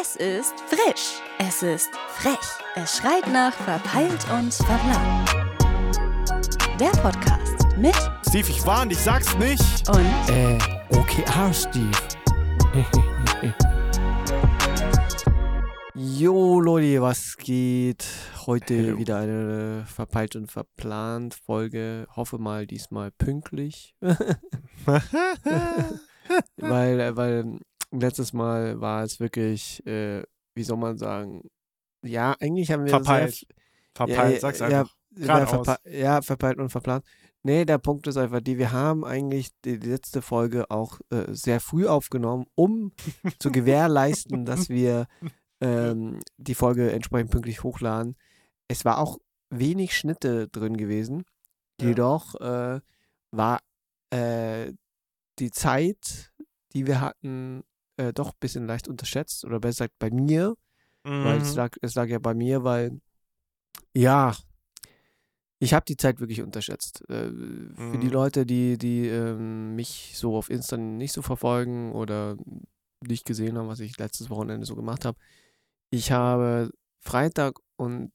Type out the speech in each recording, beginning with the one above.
Es ist frisch. Es ist frech. Es schreit nach verpeilt und verplant. Der Podcast mit Steve, ich warne, ich sag's nicht. und Äh, OKR, Steve. Jo, Leute, was geht? Heute Hello. wieder eine verpeilt und verplant Folge. Hoffe mal diesmal pünktlich. weil, äh, letztes Mal war es wirklich, äh, wie soll man sagen, ja, eigentlich haben wir Verpeilt. sehr, Verpeilt, ja, sag's einfach. Ja, verpe ja, verpeilt und verplant. Nee, der Punkt ist einfach die, wir haben eigentlich die letzte Folge auch äh, sehr früh aufgenommen, um zu gewährleisten, dass wir ähm, die Folge entsprechend pünktlich hochladen. Es war auch wenig Schnitte drin gewesen, Ja. jedoch äh, war äh, die Zeit, die wir hatten, äh, doch ein bisschen leicht unterschätzt oder besser gesagt bei mir, weil es Mhm. lag, es lag ja bei mir, weil ja, ich habe die Zeit wirklich unterschätzt. Äh, Für die Mhm. Leute, die, die ähm, mich so auf Insta nicht so verfolgen oder nicht gesehen haben, was ich letztes Wochenende so gemacht habe, ich habe Freitag und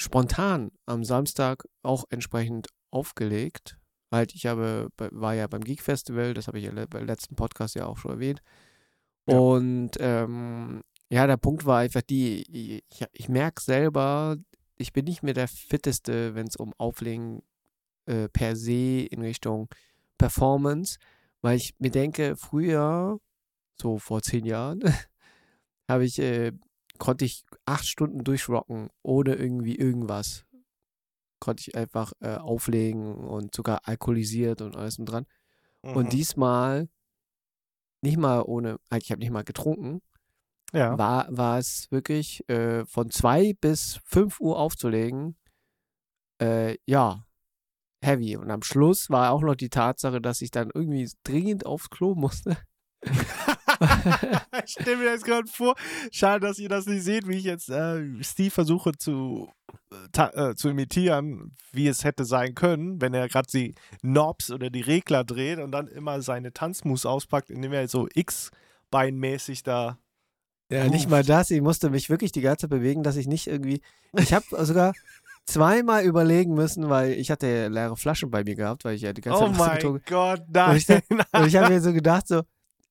spontan am Samstag auch entsprechend aufgelegt. Halt, ich habe, war ja beim Geek Festival, das habe ich ja beim letzten Podcast ja auch schon erwähnt. Ja. Und ähm, ja, der Punkt war einfach die, ich, ich merke selber, ich bin nicht mehr der Fitteste, wenn es um Auflegen äh, per se in Richtung Performance, weil ich mir denke, früher, so vor zehn Jahren, habe ich, äh, konnte ich acht Stunden durchrocken, ohne irgendwie irgendwas. Konnte ich einfach äh, auflegen und sogar alkoholisiert und alles und dran. Mhm. Und diesmal, nicht mal ohne, halt, ich habe nicht mal getrunken, ja. war, war es wirklich äh, von 2 bis 5 Uhr aufzulegen, äh, ja, heavy. Und am Schluss war auch noch die Tatsache, dass ich dann irgendwie dringend aufs Klo musste. ich stelle mir das gerade vor. Schade, dass ihr das nicht seht, wie ich jetzt äh, Steve versuche zu, äh, zu imitieren, wie es hätte sein können, wenn er gerade die Knobs oder die Regler dreht und dann immer seine Tanzmus auspackt, indem er so X-Beinmäßig da. Ja, Uff. nicht mal das. Ich musste mich wirklich die ganze Zeit bewegen, dass ich nicht irgendwie. Ich habe sogar zweimal überlegen müssen, weil ich hatte ja leere Flaschen bei mir gehabt, weil ich ja die ganze Oh Zeit Wasser mein getrunken Gott, nein. ich, Und ich habe mir so gedacht, so,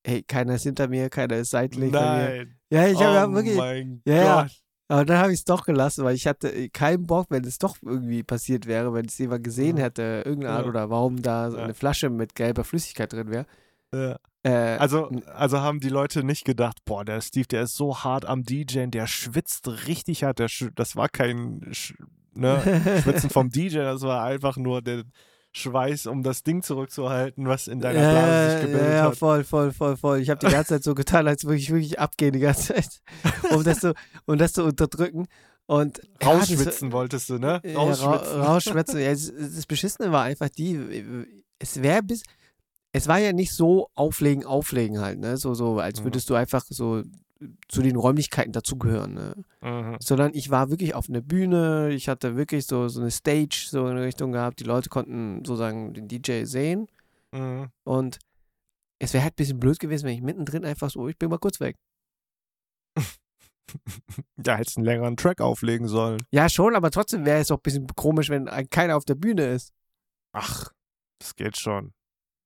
hey, keiner ist hinter mir, keiner ist seitlich bei mir. nein. Ja, ich habe oh wirklich. mein Ja, ja. Gott. Aber dann habe ich es doch gelassen, weil ich hatte äh, keinen Bock, wenn es doch irgendwie passiert wäre, wenn es jemand gesehen Ja. hätte, irgendeine Art Ja. oder warum da so Ja. eine Flasche mit gelber Flüssigkeit drin wäre. Ja. Äh, Also, also haben die Leute nicht gedacht, boah, der Steve, der ist so hart am DJen, der schwitzt richtig hart. Der, das war kein Sch ne, Schwitzen vom DJ, das war einfach nur der Schweiß, um das Ding zurückzuhalten, was in deiner Blase sich ja, gebildet ja, hat. voll, voll, voll, voll. Ich habe die ganze Zeit so getan, als würde ich wirklich abgehen die ganze Zeit, um das zu, um das zu unterdrücken. Und ja, Rausschwitzen wolltest du, ne? Ja, ra Rausschwitzen. rausschwitzen. Ja, das, das Beschissene war einfach die, es wäre bis, es war ja nicht so auflegen, auflegen halt, ne? So, so, als Mhm. würdest du einfach so zu den Räumlichkeiten dazugehören, ne? Mhm. Sondern ich war wirklich auf einer Bühne, ich hatte wirklich so, so eine Stage so in Richtung gehabt, die Leute konnten sozusagen den DJ sehen Mhm. und es wäre halt ein bisschen blöd gewesen, wenn ich mittendrin einfach so, ich bin mal kurz weg. Ja, hättest einen längeren Track auflegen sollen. Ja, schon, aber trotzdem wäre es auch ein bisschen komisch, wenn ein- keiner auf der Bühne ist. Ach, das geht schon.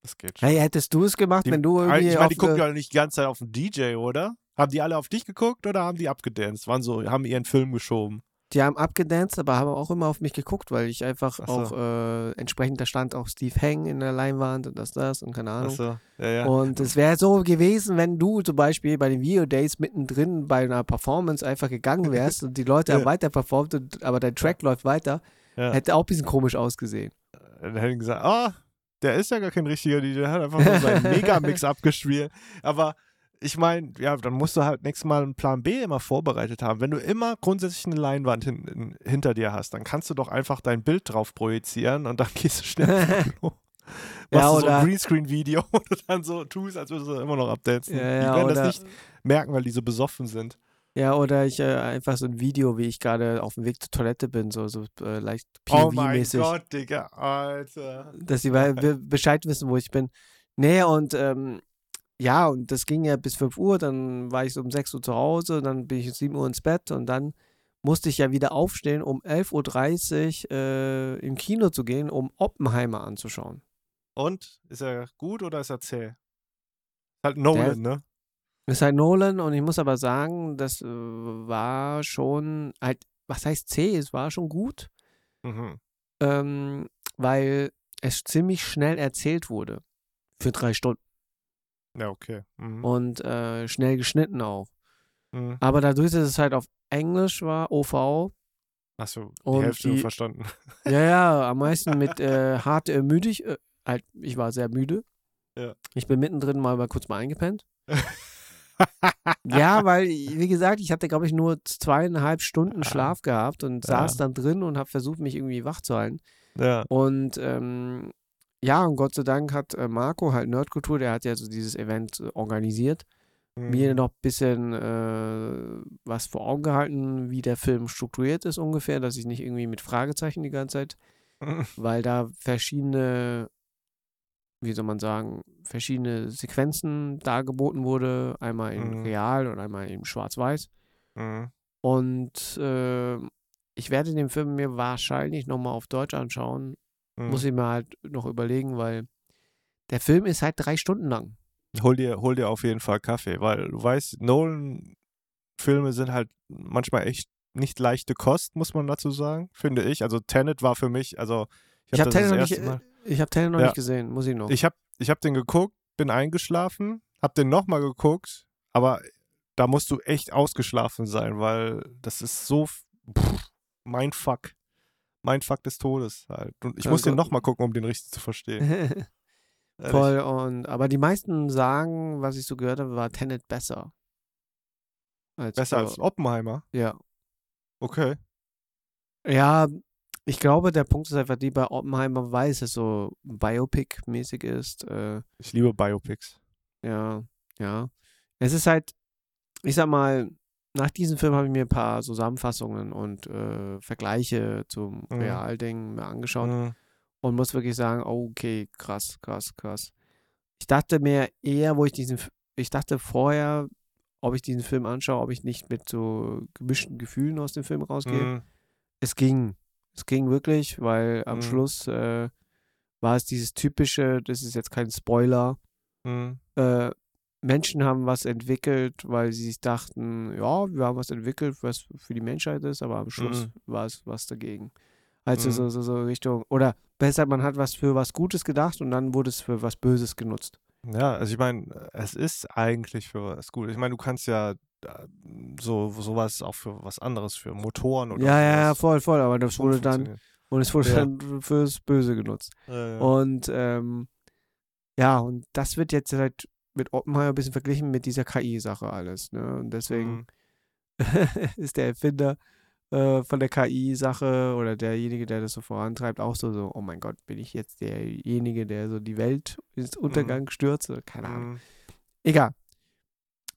Das geht schon. Hey, hättest du es gemacht, Die, wenn du irgendwie ich meine, die gucken ja nicht die ganze Zeit auf den DJ, oder? Haben die alle auf dich geguckt oder haben die abgedanced? Waren so, haben ihren Film geschoben? Die haben abgedanced, aber haben auch immer auf mich geguckt, weil ich einfach Ach so. auch äh, entsprechend, da stand auch Steve Hang in der Leinwand und das, das und keine Ahnung. Achso, ja, ja. Und es wäre so gewesen, wenn du zum Beispiel bei den Video Days mittendrin bei einer Performance einfach gegangen wärst und die Leute haben weiter performt, und, aber dein Track läuft weiter, hätte auch ein bisschen komisch ausgesehen. Dann hätten gesagt, ah, der ist ja gar kein richtiger DJ, der hat einfach nur seinen Megamix abgespielt. Aber ich meine, ja, dann musst du halt nächstes Mal einen Plan B immer vorbereitet haben. Wenn du immer grundsätzlich eine Leinwand hin, in, hinter dir hast, dann kannst du doch einfach dein Bild drauf projizieren und dann gehst du schnell aufs Klo. Ja, Machst du so ein Greenscreen-Video und dann so tust, als würdest du immer noch abdancen. Ja, die ja, werden oder- das nicht merken, weil die so besoffen sind. Ja, oder ich äh, einfach so ein Video, wie ich gerade auf dem Weg zur Toilette bin, so, so äh, leicht Oh mein POV-mäßig. Gott, Digga, Alter. dass sie be be- Bescheid wissen, wo ich bin. Nee, und ähm, ja, und das ging ja bis 5 Uhr, dann war ich so um 6 Uhr zu Hause, dann bin ich um 7 Uhr ins Bett und dann musste ich ja wieder aufstehen, um 11.30 Uhr äh, im Kino zu gehen, um Oppenheimer anzuschauen. Und? Ist er gut oder ist er zäh? Halt Nolan, ne? Ist halt Nolan und ich muss aber sagen, das äh, war schon halt, was heißt C? Es war schon gut, Mhm. ähm, weil es ziemlich schnell erzählt wurde. Für drei Stunden. Ja, okay. Mhm. Und äh, schnell geschnitten auch. Mhm. Aber dadurch, dass es halt auf Englisch war, OV, du die Und Hälfte die- verstanden? ja, ja, am meisten mit äh, hart ermüdig. Äh, halt, ich war sehr müde. Ja. Ich bin mittendrin mal, mal kurz mal eingepennt. Ja, weil, wie gesagt, ich hatte, glaube ich, nur zweieinhalb Stunden Schlaf gehabt und Ja. saß dann drin und habe versucht, mich irgendwie wach zu halten. ja. Und ähm, ja, und Gott sei Dank hat äh, Marco halt Nerdkultur, der hat ja so dieses Event äh, organisiert, mir Mhm. noch ein bisschen äh, was vor Augen gehalten, wie der Film strukturiert ist ungefähr, dass ich nicht irgendwie mit Fragezeichen die ganze Zeit, Mhm. weil da verschiedene, wie soll man sagen, verschiedene Sequenzen dargeboten wurde, einmal in Mhm. real und einmal in schwarz-weiß. Mhm. Und äh, ich werde den Film mir wahrscheinlich nochmal auf Deutsch anschauen. Mhm. Muss ich mir halt noch überlegen, weil der Film ist halt drei Stunden lang. hol dir, hol dir auf jeden Fall Kaffee, weil du weißt, Nolan-Filme sind halt manchmal echt nicht leichte Kost, muss man dazu sagen, finde ich. Also Tenet war für mich, also Ich habe hab Tenet noch nicht, erste Mal- ich hab Tenet noch Ja. nicht gesehen, muss ich noch. Ich habe ich hab den geguckt, bin eingeschlafen, hab den nochmal geguckt, aber da musst du echt ausgeschlafen sein, weil das ist so pff, mein Fuck. Mein Fuck des Todes halt. Und ich Ja, muss den Gott. nochmal gucken, um den richtig zu verstehen. Voll und aber die meisten sagen, was ich so gehört habe, war Tenet besser. Als Besser als Oppenheimer. Ja. Okay. Ja, ich glaube, der Punkt ist einfach die bei Oppenheimer, weil es so Biopic-mäßig ist. Äh, Ich liebe Biopics. Ja, ja. Es ist halt, ich sag mal, nach diesem Film habe ich mir ein paar Zusammenfassungen und äh, Vergleiche zum Mhm. Realding angeschaut Mhm. und muss wirklich sagen, oh, okay, krass, krass, krass. Ich dachte mir eher, wo ich diesen, ich dachte vorher, ob ich diesen Film anschaue, ob ich nicht mit so gemischten Gefühlen aus dem Film rausgehe. Mhm. Es ging. Es ging wirklich, weil am Mhm. Schluss äh, war es dieses typische, das ist jetzt kein Spoiler, Mhm. äh, Menschen haben was entwickelt, weil sie sich dachten, ja, wir haben was entwickelt, was für die Menschheit ist, aber am Schluss Mhm. war es was dagegen. Also Mhm. so, so, so Richtung, oder besser, man hat was für was Gutes gedacht und dann wurde es für was Böses genutzt. Ja, also ich meine, es ist eigentlich für was gut. Ich meine, du kannst ja äh, so sowas auch für was anderes, für Motoren oder ja, ja, ja, voll, voll, aber das wurde dann, und es wurde Ja. dann fürs Böse genutzt. Ja, ja. Und ähm, ja, und das wird jetzt halt mit Oppenheimer ein bisschen verglichen mit dieser KI-Sache alles. Ne? Und deswegen Mhm. ist der Erfinder äh, von der KI-Sache oder derjenige, der das so vorantreibt, auch so, so, oh mein Gott, bin ich jetzt derjenige, der so die Welt ins Untergang stürzt? Oder Keine Ahnung. Mhm. Egal.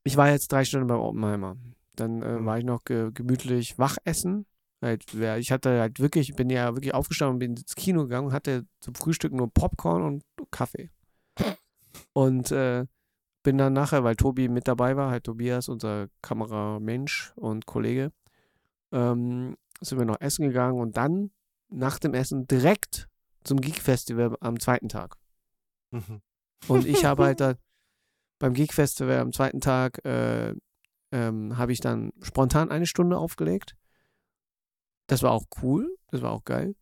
Ich war jetzt drei Stunden beim Oppenheimer. Dann äh, Mhm. war ich noch ge gemütlich wach essen. Halt, ich hatte halt wirklich, bin ja wirklich aufgestanden und bin ins Kino gegangen und hatte zum Frühstück nur Popcorn und Kaffee. Und äh, bin dann nachher, weil Tobi mit dabei war, halt Tobias, unser Kameramensch und Kollege, ähm, sind wir noch essen gegangen und dann nach dem Essen direkt zum Geek Festival am zweiten Tag. Mhm. Und ich habe halt dann beim Geek Festival am zweiten Tag äh, ähm, habe ich dann spontan eine Stunde aufgelegt. Das war auch cool, das war auch geil.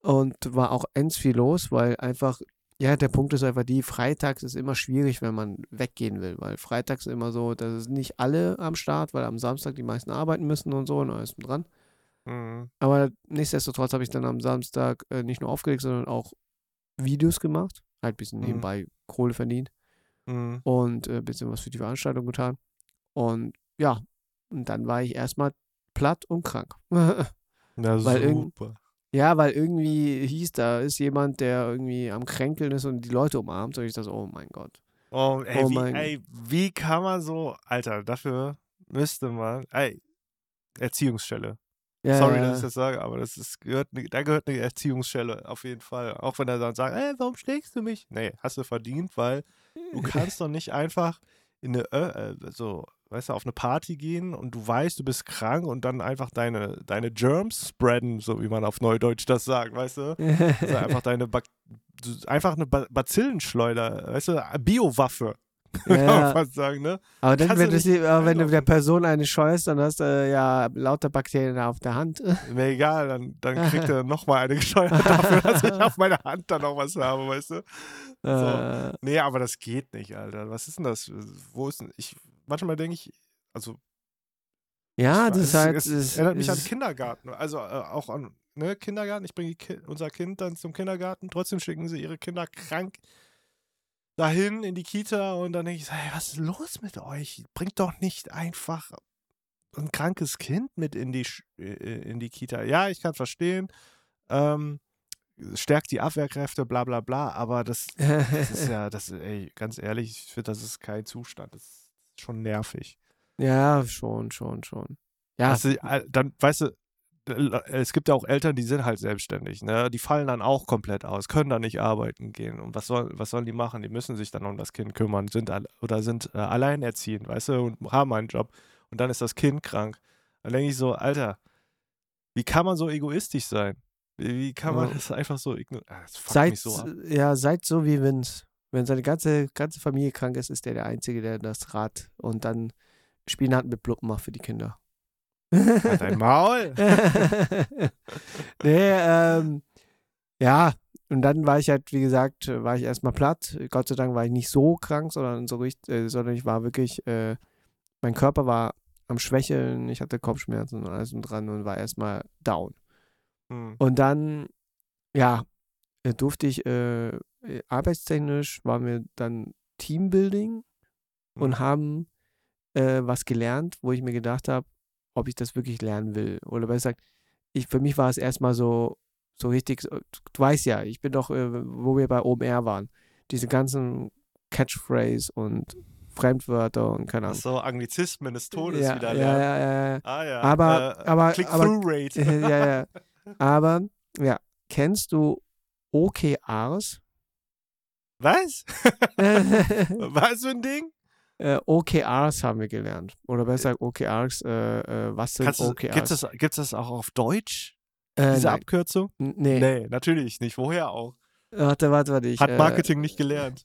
Und war auch ends viel los, weil einfach, ja, der Punkt ist einfach die, freitags ist immer schwierig, wenn man weggehen will, weil freitags ist immer so, dass es nicht alle am Start, weil am Samstag die meisten arbeiten müssen und so und alles dran. Mhm. Aber nichtsdestotrotz habe ich dann am Samstag äh, nicht nur aufgelegt, sondern auch Videos gemacht. Halt ein bisschen Mhm. nebenbei Kohle verdient Mhm. und ein bisschen was für die Veranstaltung getan. Und ja, und dann war ich erstmal platt und krank. Ja, Weil super. Ja, weil irgendwie hieß, da ist jemand, der irgendwie am Kränkeln ist und die Leute umarmt. Und ich dachte, oh mein Gott. Oh, ey, Oh wie, ey, wie kann man so, Alter, dafür müsste man, ey, Erziehungsstelle. Ja, Sorry, ja. dass ich das sage, aber das ist, gehört, da gehört eine Erziehungsschelle auf jeden Fall. Auch wenn er dann sagt, ey, warum schlägst du mich? Nee, hast du verdient, weil du kannst doch nicht einfach in eine, Ö- äh, so, weißt du, auf eine Party gehen und du weißt, du bist krank und dann einfach deine, deine Germs spreaden, so wie man auf Neudeutsch das sagt, weißt du? Also einfach deine, du- einfach eine ba Bazillenschleuder, weißt du, Biowaffe, kann man ja. fast sagen, ne? Aber dann, Kannst wenn, du aber wenn du der Person eine scheust, dann hast du äh, ja lauter Bakterien auf der Hand. Mir egal, dann, dann kriegt er nochmal eine gesteuert dafür, dass ich auf meiner Hand dann noch was habe, weißt du? Äh, Nee, aber das geht nicht, Alter. Was ist denn das? Wo ist denn. Ich, manchmal denke ich, also. ja, ich, das ist halt. Es, es- erinnert mich an Kindergarten. Also äh, auch an ne, Kindergarten. Ich bringe Ki unser Kind dann zum Kindergarten. Trotzdem schicken sie ihre Kinder krank dahin in die Kita und dann denke ich, hey, was ist los mit euch? Bringt doch nicht einfach ein krankes Kind mit in die, Sch- äh, in die Kita. Ja, ich kann verstehen. Ähm, stärkt die Abwehrkräfte, bla bla bla, aber das, das ist ja, das, ey, ganz ehrlich, ich finde, das ist kein Zustand. Das ist schon nervig. ja, schon, schon, schon. Ja, Also, dann, weißt du, äh, es gibt ja auch Eltern, die sind halt selbstständig, ne? Die fallen dann auch komplett aus, können dann nicht arbeiten gehen. Und was, soll, was sollen die machen? Die müssen sich dann um das Kind kümmern, sind oder sind äh, alleinerziehend, weißt du, und haben einen Job. Und dann ist das Kind krank. Dann denke ich so, Alter, wie kann man so egoistisch sein? Wie, wie kann man Ja. das einfach so ignorieren? Ah, seid, so ab. ja, seid so wie Vince. Wenn seine ganze, ganze Familie krank ist, ist der der Einzige, der das Rad und dann Spinat mit Bluppen macht für die Kinder. Halt dein Maul! nee, ähm, ja, und dann war ich halt, wie gesagt, war ich erstmal platt. Gott sei Dank war ich nicht so krank, sondern so richtig, äh, sondern ich war wirklich, äh, mein Körper war am Schwächeln, ich hatte Kopfschmerzen und alles und dran und war erstmal down. Hm. Und dann, ja, durfte ich äh, arbeitstechnisch, waren wir dann Teambuilding und Mhm. haben äh, was gelernt, wo ich mir gedacht habe, ob ich das wirklich lernen will. Oder besser gesagt, ich, für mich war es erstmal so, so richtig, du weißt ja, ich bin doch, äh, wo wir bei OMR waren, diese ganzen Catchphrase und Fremdwörter und keine Ach Ahnung. so, Anglizismen des Todes ja, wieder ja, lernen. ja, ja, ja. Ah ja. Aber- äh, aber- aber- Click-Through-Rate. ja, ja. Aber, ja, kennst du OKRs? Was? Was für ein Ding? äh, OKRs haben wir gelernt. Oder besser gesagt, OKRs, äh, äh, was sind Kannst OKRs? gibt's das, gibt's das auch auf Deutsch, äh, diese nein. Abkürzung? N- Nee. Nee, natürlich nicht. Woher auch? Warte, warte, warte. Ich, Hat äh, Marketing nicht gelernt.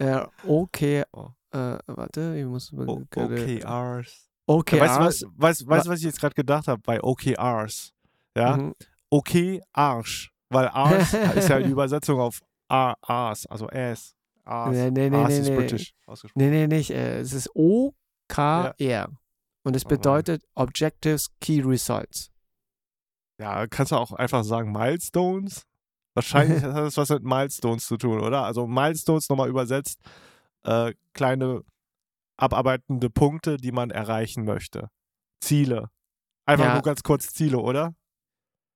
Äh, OK. Oh. Äh, warte, ich muss mal. O- OKRs. OKRs. Weißt du, was, weißt, was ich jetzt gerade gedacht habe bei OKRs? Ja? Mhm. Okay, Arsch. Weil Arsch ist ja die Übersetzung auf A- Ars, also Ass. Ars. Nee, nee, nee, nee, ist nee. britisch ausgesprochen. Nee, nee, nicht. Äh, es ist OKR. Und es bedeutet Objectives Key Results. Ja, kannst du auch einfach sagen Milestones? Wahrscheinlich hat das was mit Milestones zu tun, oder? Also Milestones nochmal übersetzt, äh, kleine abarbeitende Punkte, die man erreichen möchte. Ziele. Einfach Ja. nur ganz kurz Ziele, oder?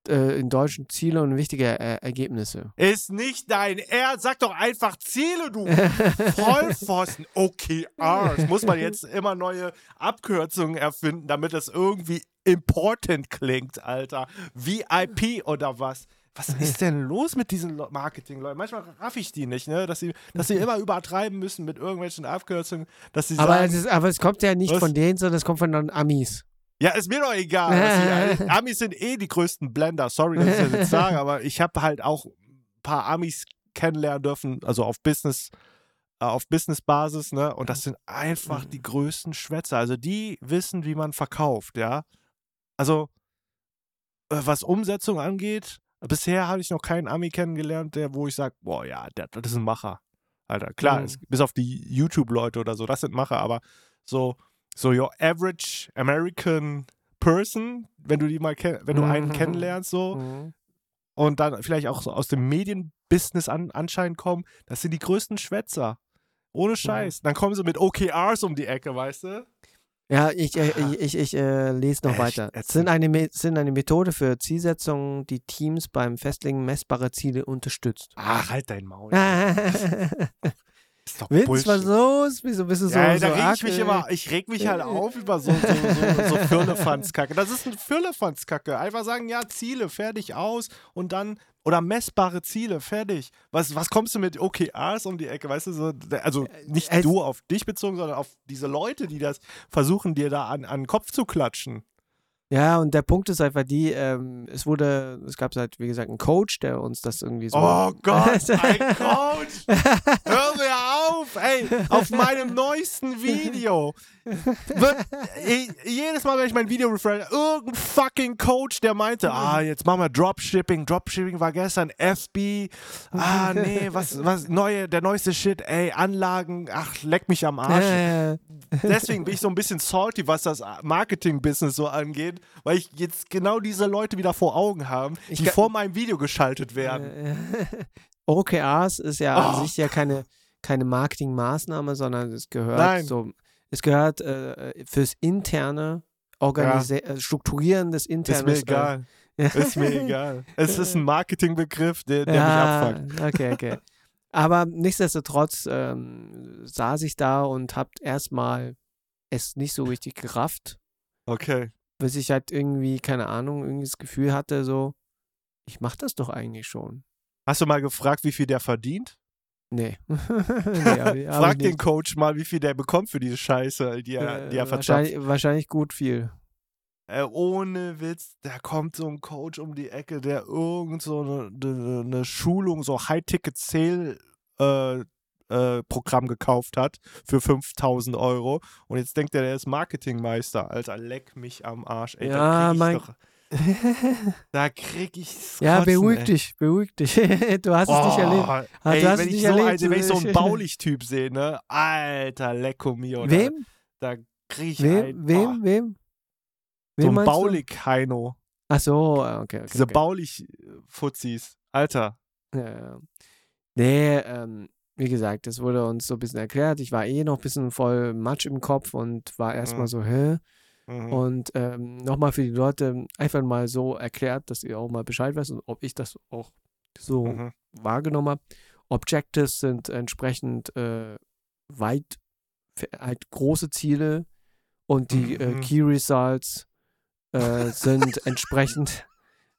Äh, in deutschen Ziele und wichtige äh, Ergebnisse. Ist nicht dein Ernst. Sag doch einfach Ziele, du Vollpfosten. OKRs. Muss man jetzt immer neue Abkürzungen erfinden, damit es irgendwie important klingt, Alter. VIP oder was? Was ist denn los mit diesen Le- Marketing-Leuten? Manchmal raff ich die nicht, ne? Dass sie, dass sie immer übertreiben müssen mit irgendwelchen Abkürzungen, dass sie aber, sagen, es ist, aber es kommt ja nicht Was? von denen, sondern es kommt von den Amis. Ja, ist mir doch egal. Die, Amis sind eh die größten Blender. Sorry, dass ich das jetzt sage, aber ich habe halt auch ein paar Amis kennenlernen dürfen, also auf Business, äh, auf Business-Basis, ne? Und das sind einfach die größten Schwätzer. Also die wissen, wie man verkauft, ja. Also, äh, was Umsetzung angeht, bisher habe ich noch keinen Ami kennengelernt, der, wo ich sage, boah, ja, der, das ist ein Macher. Alter, klar, Mhm. es, bis auf die YouTube-Leute oder so, das sind Macher, aber so, so your average American person, wenn du die mal wenn du einen Mhm. kennenlernst, so, Mhm. und dann vielleicht auch so aus dem Medienbusiness an, anscheinend kommen, das sind die größten Schwätzer. Ohne Scheiß. Dann kommen sie mit OKRs um die Ecke, weißt du? Ja, ich, äh, ich, ich, ich äh, lese noch Echt weiter. ätzend. Sind eine, sind eine Methode für Zielsetzungen, die Teams beim Festlegen messbarer Ziele unterstützt. Ach, halt dein Maul. ist doch Vince, Bullshit. was los? Wieso bist du so, ja, so da reg ich mich äh, immer, ich reg mich halt auf über so, so, so, so Firlefanzkacke. Das ist ein Firlefanzkacke. Einfach sagen, ja, Ziele, fertig, aus und dann, oder messbare Ziele, fertig. Was, was kommst du mit OKRs um die Ecke, weißt du, so, also nicht es- du auf dich bezogen, sondern auf diese Leute, die das versuchen, dir da an, an den Kopf zu klatschen. Ja, und der Punkt ist einfach die, ähm, es wurde, es gab halt, wie gesagt, einen Coach, der uns das irgendwie so. Oh Gott, ein Coach! Hör mir auf! Ey, auf meinem neuesten Video wird eh, jedes Mal, wenn ich mein Video refresh, irgendein fucking Coach, der meinte, ah, jetzt machen wir Dropshipping. Dropshipping war gestern FB. Ah, nee, was, was, neue, der neueste Shit, ey, Anlagen, ach, leck mich am Arsch. Deswegen bin ich so ein bisschen salty, was das Marketing-Business so angeht, weil ich jetzt genau diese Leute wieder vor Augen habe, die vor meinem Video geschaltet werden. OKRs ist ja Oh. an sich ja keine, keine Marketingmaßnahme, sondern es gehört Nein. so, es gehört äh, fürs interne Organisi äh, Strukturieren des Ist internen. mir egal. Ist mir egal. Es ist ein Marketingbegriff, der, der ja, mich abfuckt. okay, okay. Aber nichtsdestotrotz ähm, saß ich da und hab erstmal es nicht so richtig gerafft, Okay. bis ich halt irgendwie, keine Ahnung, irgendwie das Gefühl hatte, so, ich mach das doch eigentlich schon. Hast du mal gefragt, wie viel der verdient? Nee. nee Frag den. Coach mal, wie viel der bekommt für diese Scheiße, die er, die er Äh, verzapft. wahrscheinlich, wahrscheinlich gut viel. Äh, ohne Witz, da kommt so ein Coach um die Ecke, der irgend so eine, eine, eine Schulung, so High-Ticket-Sale äh, äh, Programm gekauft hat für 5000 Euro und jetzt denkt er, der ist Marketingmeister. Alter, leck mich am Arsch. Ey, Ja, mein- doch, da krieg ich's ja, Kotzen, beruhig ey. dich, beruhig dich. du hast es nicht erlebt. Oh, Ah, Ey, du hast wenn, es ich nicht so, erlebt. also, wenn ich so einen Baulich-Typ sehe, ne? Alter, lecko mio. Wem? Da, da krieg ich Wem? ein, Wem? oh, Wem? so ein? Baulig-Heino. Ach so, ah, okay. okay Diese okay. Baulich-Fuzis. Alter. Ja. Nee, ähm, wie gesagt, das wurde uns so ein bisschen erklärt. Ich war eh noch ein bisschen voll Matsch im Kopf und war erstmal Mhm. so, hä? Mhm. Und ähm, nochmal für die Leute einfach mal so erklärt, dass ihr auch mal Bescheid wisst und ob ich das auch so Mhm. wahrgenommen habe. Objectives sind entsprechend äh, weit, halt große Ziele und die äh, Mhm. Key Results äh, sind entsprechend.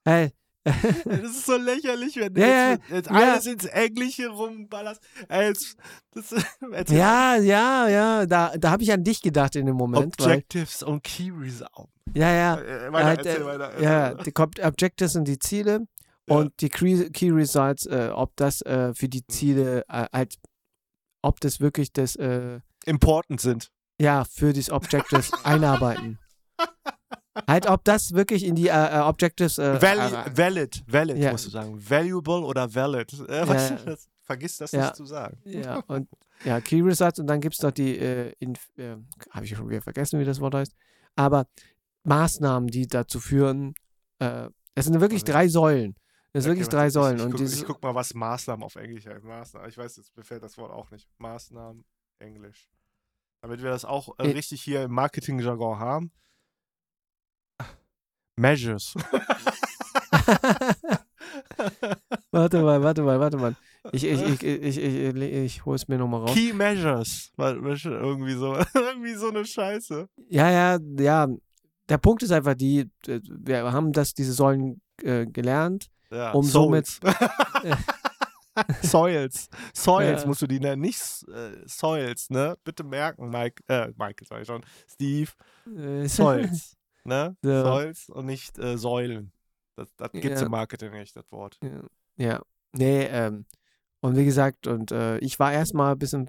Hey, Das ist so lächerlich, wenn du Ja, jetzt, jetzt ja. alles ins Englische rumballerst. Jetzt, das, erzähl ja, ja, ja, da, da habe ich an dich gedacht in dem Moment. Weil, Objectives und Key Results. ja, ja, Äh, weiter, Äh, erzähl weiter. ja, die Ob- Objectives sind die Ziele Ja. und die Key, Key Results, äh, ob das äh, für Mhm. die Ziele äh, halt, ob das wirklich das, äh, Important sind. ja, für das Objectives einarbeiten. Halt, ob das wirklich in die äh, äh, Objectives äh, Val äh, valid, valid Ja. musst du sagen. Valuable oder valid. Äh, was, Ja. das, vergiss das Ja. nicht zu sagen. Ja, und ja, Key Results und dann gibt es noch die, äh, äh, habe ich schon wieder vergessen, wie das Wort heißt, aber Maßnahmen, die dazu führen, es sind wirklich drei Säulen. Es sind Okay, wirklich drei ich- Säulen. Ich, und guck, ich guck mal, was Maßnahmen auf Englisch heißt. Maßnahmen. Ich weiß, jetzt mir fällt das Wort auch nicht. Maßnahmen, Englisch. Damit wir das auch Äh. richtig hier im Marketing-Jargon haben. Measures. warte mal, warte mal, warte mal. Ich, ich, ich, ich, ich, ich, ich hole es mir nochmal raus. Key Measures. Irgendwie so, irgendwie so eine Scheiße. Ja, ja, ja. Der Punkt ist einfach die, äh, wir haben das, diese Säulen äh, gelernt. Ja, Um Souls. Soils. Soils Ja. musst du die nennen, nicht äh, Soils, ne? Bitte merken, Mike, äh, Michael sag ich schon, Steve, Äh, Soils, ne? Ja. Soils und nicht äh, Säulen. Das, das gibt's Ja. im Marketing nicht, das Wort. Ja, ja. nee, ähm, und wie gesagt, und äh, ich war erstmal ein bisschen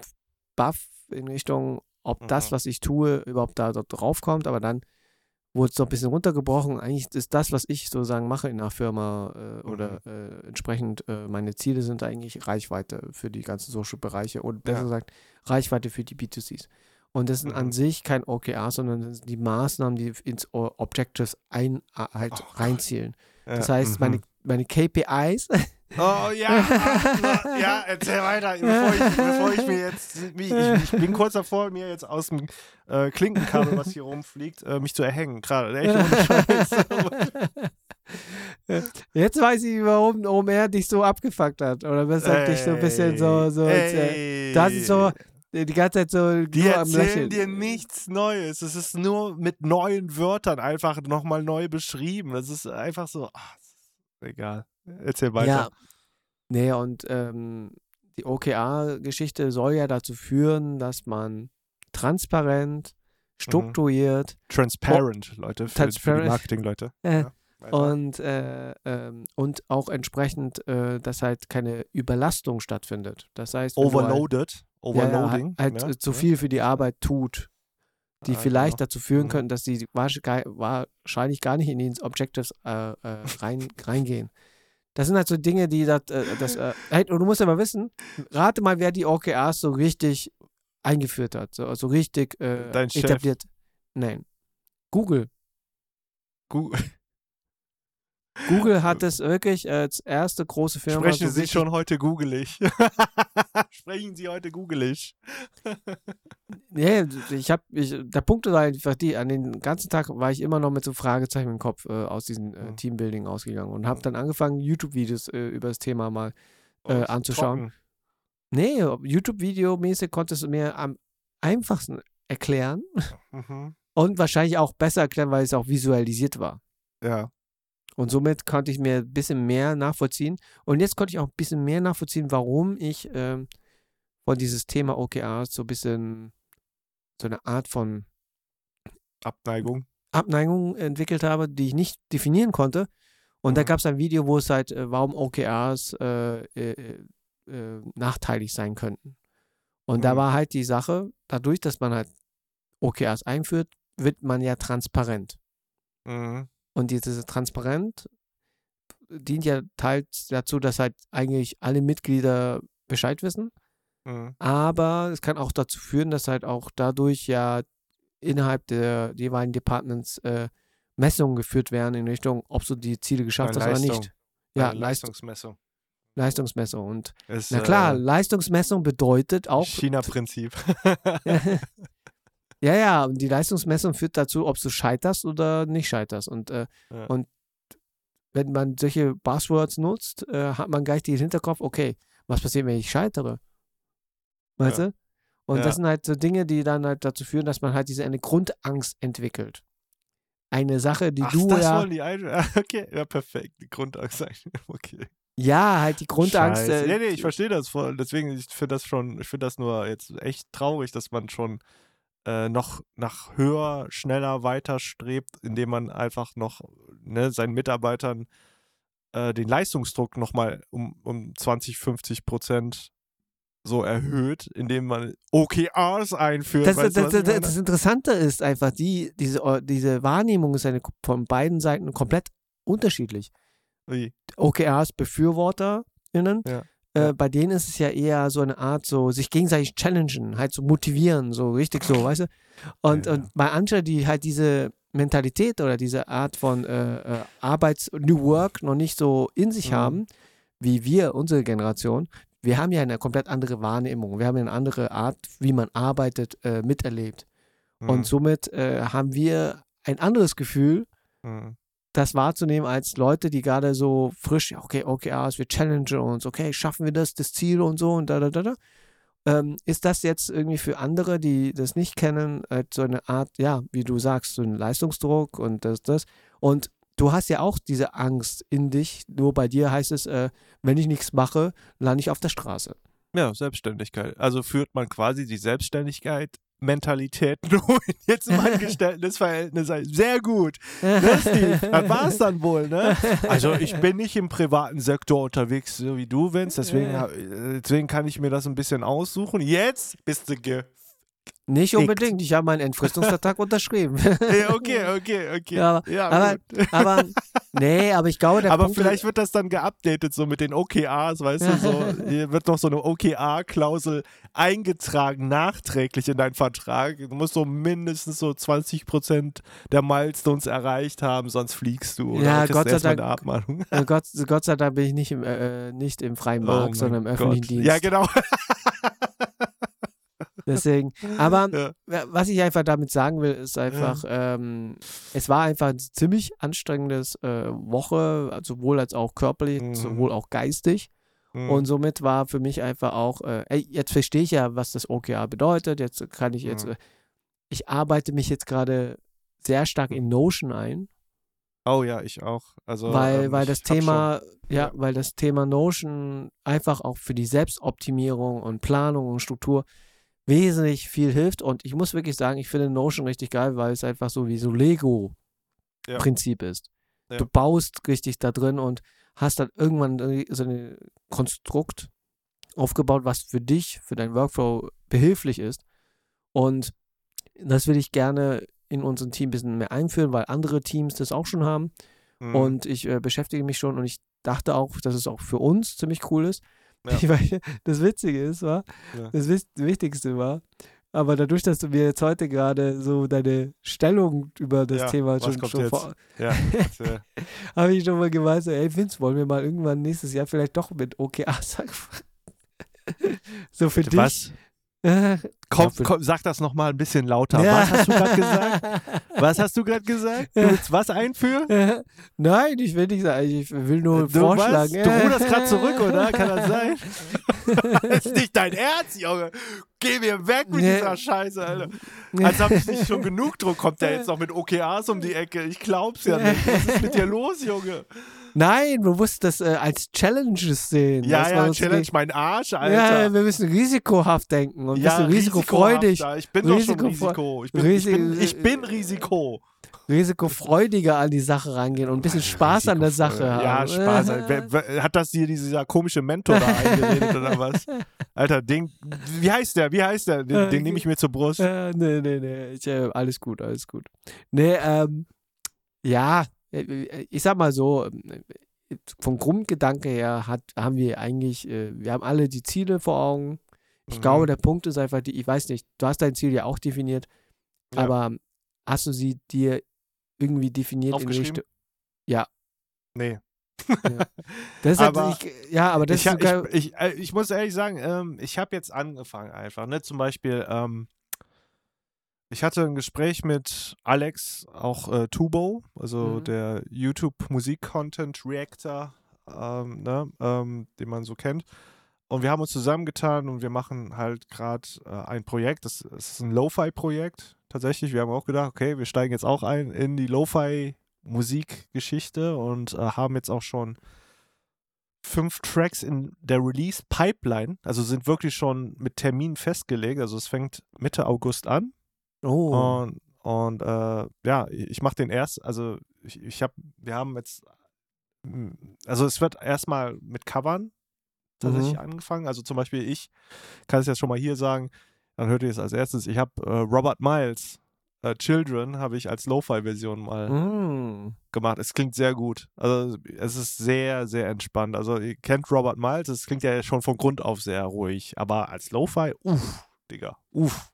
baff in Richtung, ob das, Mhm. was ich tue, überhaupt da dort drauf kommt, aber dann wurde es so ein bisschen runtergebrochen. Eigentlich ist das, was ich sozusagen mache in einer Firma äh, oder Mhm. äh, entsprechend äh, meine Ziele sind eigentlich Reichweite für die ganzen Social-Bereiche und besser Ja. gesagt Reichweite für die B2Cs. Und das sind an Mhm. sich kein OKR, sondern das sind die Maßnahmen, die ins Objectives ein, äh, halt Oh reinzielen. Ja, Das heißt, meine, mhm. meine KPIs Oh ja, ja, erzähl weiter, bevor ich, bevor ich mir jetzt, ich, ich bin kurz davor, mir jetzt aus dem äh, Klinkenkabel, was hier rumfliegt, äh, mich zu erhängen, gerade. Echt Scheiß. Jetzt weiß ich, warum, er dich so abgefuckt hat. Oder weshalb dich so ein bisschen so, so als, äh, ey, Das ist so, die ganze Zeit so Die erzählen Lächeln. dir nichts Neues. Es ist nur mit neuen Wörtern einfach nochmal neu beschrieben. Das ist einfach so, ach, egal. Erzähl weiter. Ja. Nee, und ähm, die OKR-Geschichte soll ja dazu führen, dass man transparent, strukturiert Transparent, Leute, für, für Transparent. die Marketing-Leute. äh, Ja, und, äh, ähm, und auch entsprechend, äh, dass halt keine Überlastung stattfindet. Das heißt, halt- Overloaded. Ja, Overloading. ja, halt ja, äh, zu ja. viel für die Arbeit tut, die Ah, vielleicht genau. dazu führen Mhm. könnten, dass die wahrscheinlich gar nicht in die Objectives äh, äh, rein, reingehen. Das sind halt so Dinge, die das, äh, das äh, hey, und du musst aber wissen, rate mal, wer die OKRs so richtig eingeführt hat, so, so richtig Dein Chef. etabliert. Nein. Google. Gu- Google hat es wirklich als erste große Firma Sprechen so Sie schon heute googelig. Sprechen Sie heute googelig. Nee, ich habe, der Punkt ist einfach die, an den ganzen Tag war ich immer noch mit so Fragezeichen im Kopf äh, aus diesem äh, Mhm. Teambuilding ausgegangen und habe dann angefangen, YouTube-Videos äh, über das Thema mal. Äh, Oh, ist anzuschauen. trocken. Nee, YouTube-Video-mäßig konntest du mir am einfachsten erklären Mhm. und wahrscheinlich auch besser erklären, weil es auch visualisiert war. Ja. Und somit konnte ich mir ein bisschen mehr nachvollziehen. Und jetzt konnte ich auch ein bisschen mehr nachvollziehen, warum ich ähm, von dieses Thema OKRs so ein bisschen so eine Art von Abneigung. Abneigung entwickelt habe, die ich nicht definieren konnte. Und da Mhm. gab es ein Video, wo es halt, äh, warum OKRs äh, äh, äh, nachteilig sein könnten. Und da Mhm. war halt die Sache, dadurch, dass man halt OKRs einführt, wird man ja transparent. Mhm. Und dieses Transparent dient ja teils dazu, dass halt eigentlich alle Mitglieder Bescheid wissen. Mhm. Aber es kann auch dazu führen, dass halt auch dadurch ja innerhalb der jeweiligen Departments äh, Messungen geführt werden in Richtung, ob du die Ziele geschafft Eine hast oder Leistung. nicht. Ja, Eine Leist Leistungsmessung. Leistungsmessung. Und Ist, na klar, äh, Leistungsmessung bedeutet auch. China-Prinzip. ja, ja, und die Leistungsmessung führt dazu, ob du scheiterst oder nicht scheiterst. Und, äh, Ja. und wenn man solche Buzzwords nutzt, äh, hat man gleich den Hinterkopf, okay, was passiert, wenn ich scheitere? Weißt Ja. du? Und Ja. das sind halt so Dinge, die dann halt dazu führen, dass man halt diese eine Grundangst entwickelt. Eine Sache, die Ach, du das ja, wollen die ein Okay, ja, perfekt. Die Grundangst eigentlich. Okay. ja, halt die Grundangst. Scheiße. Äh, nee, nee, ich verstehe das voll. Deswegen, ich finde das schon, ich finde das nur jetzt echt traurig, dass man schon äh, noch nach höher, schneller weiter strebt, indem man einfach noch ne, seinen Mitarbeitern äh, den Leistungsdruck nochmal um, um 20, 50 Prozent so erhöht, indem man OKRs einführt. Das, das, das, das Interessante ist einfach, die, diese, diese Wahrnehmung ist eine, von beiden Seiten komplett unterschiedlich. Wie? OKRs BefürworterInnen, Ja. äh, bei denen ist es ja eher so eine Art, so sich gegenseitig challengen, halt so motivieren, so richtig so, weißt du? Und, Ja. und bei Anja, die halt diese Mentalität oder diese Art von äh, äh, Arbeits- New Work noch nicht so in sich Mhm. haben, wie wir, unsere Generation, wir haben ja eine komplett andere Wahrnehmung, wir haben eine andere Art, wie man arbeitet, äh, miterlebt. Mhm. Und somit äh, haben wir ein anderes Gefühl, Mhm. das wahrzunehmen als Leute, die gerade so frisch, okay, okay, ah, wir challengen uns, okay, schaffen wir das, das Ziel und so und da, da, da, da. Ähm, ist das jetzt irgendwie für andere, die das nicht kennen, äh, so eine Art, ja, wie du sagst, so ein Leistungsdruck und das, das. Und du hast ja auch diese Angst in dich, nur bei dir heißt es, äh, wenn ich nichts mache, lande ich auf der Straße. Ja, Selbstständigkeit. Also führt man quasi die Selbstständigkeit Mentalität nur in jetzt im Angestelltenverhältnis ein. Sehr gut. Ne? Das war's dann wohl, ne? Also ich bin nicht im privaten Sektor unterwegs, so wie du, Vince, deswegen, äh, deswegen kann ich mir das ein bisschen aussuchen. Jetzt bist du ge... Nicht unbedingt, ich habe meinen Entfristungsvertrag unterschrieben. Ja, okay, okay, okay. Ja, Ja, aber- aber, nee, aber ich glaube, der Aber Punkt vielleicht wird das dann geupdatet, so mit den OKRs, weißt du, so, hier wird noch so eine OKR-Klausel eingetragen, nachträglich in deinen Vertrag. Du musst so mindestens so 20% der Milestones erreicht haben, sonst fliegst du. Ja, Gott sei Dank. Äh, Gott, Gott sei Dank bin ich nicht im, äh, äh, nicht im freien Oh Markt, mein sondern im öffentlichen Gott. Dienst. Ja, genau. Deswegen. Aber Ja. wa- was ich einfach damit sagen will, ist einfach, ähm, es war einfach ein ziemlich anstrengendes äh, Woche, sowohl als auch körperlich, Mhm. sowohl auch geistig. Mhm. Und somit war für mich einfach auch, äh, ey, jetzt verstehe ich ja, was das OKR bedeutet. Jetzt kann ich jetzt, Mhm. äh, ich arbeite mich jetzt gerade sehr stark in Notion ein, oh ja, ich auch. Also, weil, ähm, weil das schon- Thema, ja, ja. weil das Thema Notion einfach auch für die Selbstoptimierung und Planung und Struktur wesentlich viel hilft. Und ich muss wirklich sagen, ich finde Notion richtig geil, weil es einfach so wie so Lego-Prinzip ist. Ja. Du baust richtig da drin und hast dann irgendwann so ein Konstrukt aufgebaut, was für dich, für dein Workflow behilflich ist. Und das will ich gerne in unserem Team ein bisschen mehr einführen, weil andere Teams das auch schon haben. Mhm. Und ich äh, beschäftige mich schon und ich dachte auch, dass es auch für uns ziemlich cool ist. Ja. Weil das Witzige ist, war, Ja. das Wichtigste war, aber dadurch, dass du mir jetzt heute gerade so deine Stellung über das Ja, Thema schon, schon vor, Ja, erzähl. habe ich schon mal gemeint, so, ey Vince, wollen wir mal irgendwann nächstes Jahr vielleicht doch mit OKRs anfangen? so für dich. Was? Äh, Komm, komm, sag das nochmal ein bisschen lauter. Was hast du gerade gesagt? Was hast du gerade gesagt? Du willst was einführen? Nein, ich will nicht sagen, ich will nur Du, vorschlagen. was? du ruderst gerade zurück, oder? Kann das sein? das ist nicht dein Ernst, Junge. Geh mir weg mit Nee. dieser Scheiße, Alter. Als ob ich nicht schon genug Druck, kommt der jetzt noch mit OKRs um die Ecke. Ich glaub's ja nicht. Was ist mit dir los, Junge? Nein, du musst das äh, als Challenges sehen. Ja, ja, Challenge nicht- mein Arsch, Ja, Alter. wir müssen risikohaft denken und ein Ja, bisschen risikofreudig. Ich bin doch schon Risiko. Ich bin, ich bin, ich bin Risiko. risikofreudiger an die Sache rangehen und ein bisschen Spaß an der Sache haben. Ja, Spaß. Wer, wer, hat das dir dieser komische Mentor da eingeredet oder was? Alter, den, wie heißt der? Wie heißt der? Den, den nehme ich mir zur Brust. Äh, nee, nee, nee. Ich, äh, alles gut, alles gut. Nee, ähm, ja, ich sag mal so, äh, vom Grundgedanke her hat, haben wir eigentlich, äh, wir haben alle die Ziele vor Augen. Ich Mhm. glaube, der Punkt ist einfach, die, ich weiß nicht, du hast dein Ziel ja auch definiert, Ja. aber hast du sie dir irgendwie definiert in? Richtung. Ja. Nee. Das ist Aber ich, ja, aber das Ich, ich, ich, äh, ich muss ehrlich sagen, ähm, ich habe jetzt angefangen einfach. Ne? Zum Beispiel, ähm, ich hatte ein Gespräch mit Alex, auch äh, Tubo, also Mhm. der YouTube-Musik-Content-Reactor, ähm, ne? ähm, den man so kennt. Und wir haben uns zusammengetan und wir machen halt gerade äh, ein Projekt. Das, das ist ein Lo-Fi-Projekt tatsächlich. Wir haben auch gedacht, okay, wir steigen jetzt auch ein in die Lo-Fi-Musikgeschichte und äh, haben jetzt auch schon fünf Tracks in der Release-Pipeline. Also sind wirklich schon mit Terminen festgelegt. Also es fängt Mitte August an. Oh, Und, und äh, ja, ich mache den erst, also ich, ich habe, wir haben jetzt, mm, also es wird erstmal mit Covern tatsächlich Mhm. angefangen. Also zum Beispiel ich kann es jetzt schon mal hier sagen, dann hört ihr es als erstes. Ich habe äh, Robert Miles, äh, Children, habe ich als Lo-Fi-Version mal mm. gemacht. Es klingt sehr gut. Also es ist sehr, sehr entspannt. Also ihr kennt Robert Miles, es klingt ja schon von Grund auf sehr ruhig. Aber als Lo-Fi, uff, Digga, uff.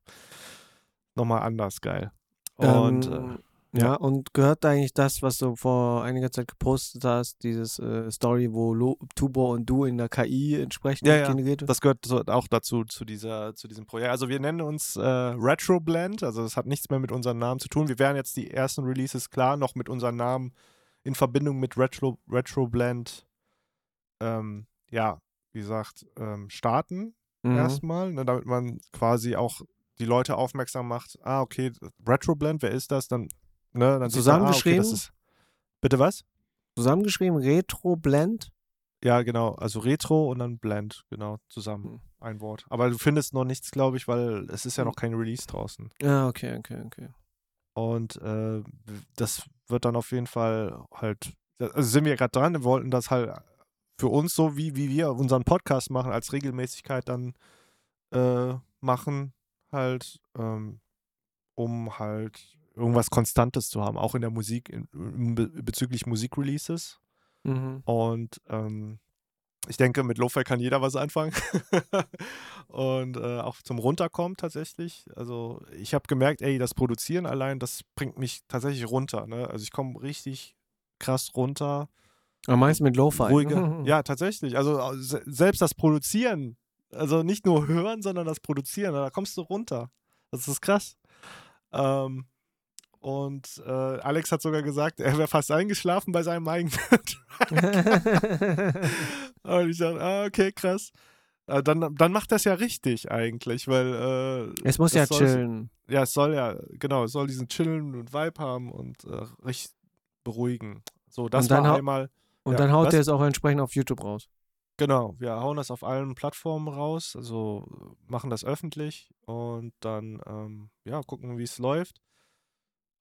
Nochmal anders geil. Und äh, ähm, ja, und gehört eigentlich das, was du vor einiger Zeit gepostet hast, dieses äh, Story, wo Lo Tubo und du in der KI entsprechend Ja, ja. generiert wird? das gehört so auch dazu, zu, dieser, zu diesem Projekt. Also wir nennen uns äh, Retro Blend, also es hat nichts mehr mit unserem Namen zu tun. Wir werden jetzt die ersten Releases klar noch mit unserem Namen in Verbindung mit Retro, Retro Blend, ähm, ja, wie gesagt, ähm, starten. Mhm. erstmal, ne, damit man quasi auch die Leute aufmerksam macht. Ah, okay, Retroblend, wer ist das? Dann, ne, dann sieht man, ah, okay, Zusammengeschrieben? das ist, bitte was? Zusammengeschrieben, Retro Blend. Ja, genau, also Retro und dann Blend, genau, zusammen, Hm. ein Wort. Aber du findest noch nichts, glaube ich, weil es ist ja noch kein Release draußen. Ja, okay, okay, okay. Und äh, das wird dann auf jeden Fall halt, also sind wir gerade dran, wir wollten das halt für uns so, wie, wie wir unseren Podcast machen, als Regelmäßigkeit dann äh, machen, halt, ähm, um halt irgendwas Konstantes zu haben, auch in der Musik, in, in, be- bezüglich Musikreleases. Mhm. Und ähm, ich denke, mit Lo-Fi kann jeder was anfangen. und äh, auch zum Runterkommen tatsächlich. Also ich habe gemerkt, ey, das Produzieren allein, das bringt mich tatsächlich runter. Ne? Also ich komme richtig krass runter. Am meisten mit Lo-Fi. Ruhiger. Ja, tatsächlich. Also se selbst das Produzieren, also nicht nur hören, sondern das Produzieren, da kommst du runter. Das ist krass. Ähm, Und äh, Alex hat sogar gesagt, er wäre fast eingeschlafen bei seinem eigenen Und ich dachte, ah, okay, krass. Äh, dann, dann macht das ja richtig eigentlich, weil äh, es muss ja chillen. Ja, es soll ja, genau, es soll diesen chillen und Vibe haben und äh, richtig beruhigen. So, das Und dann war einmal, Und Ja, dann haut er es auch entsprechend auf YouTube raus. Genau, wir hauen das auf allen Plattformen raus, also machen das öffentlich und dann, ähm, ja, gucken, wie es läuft.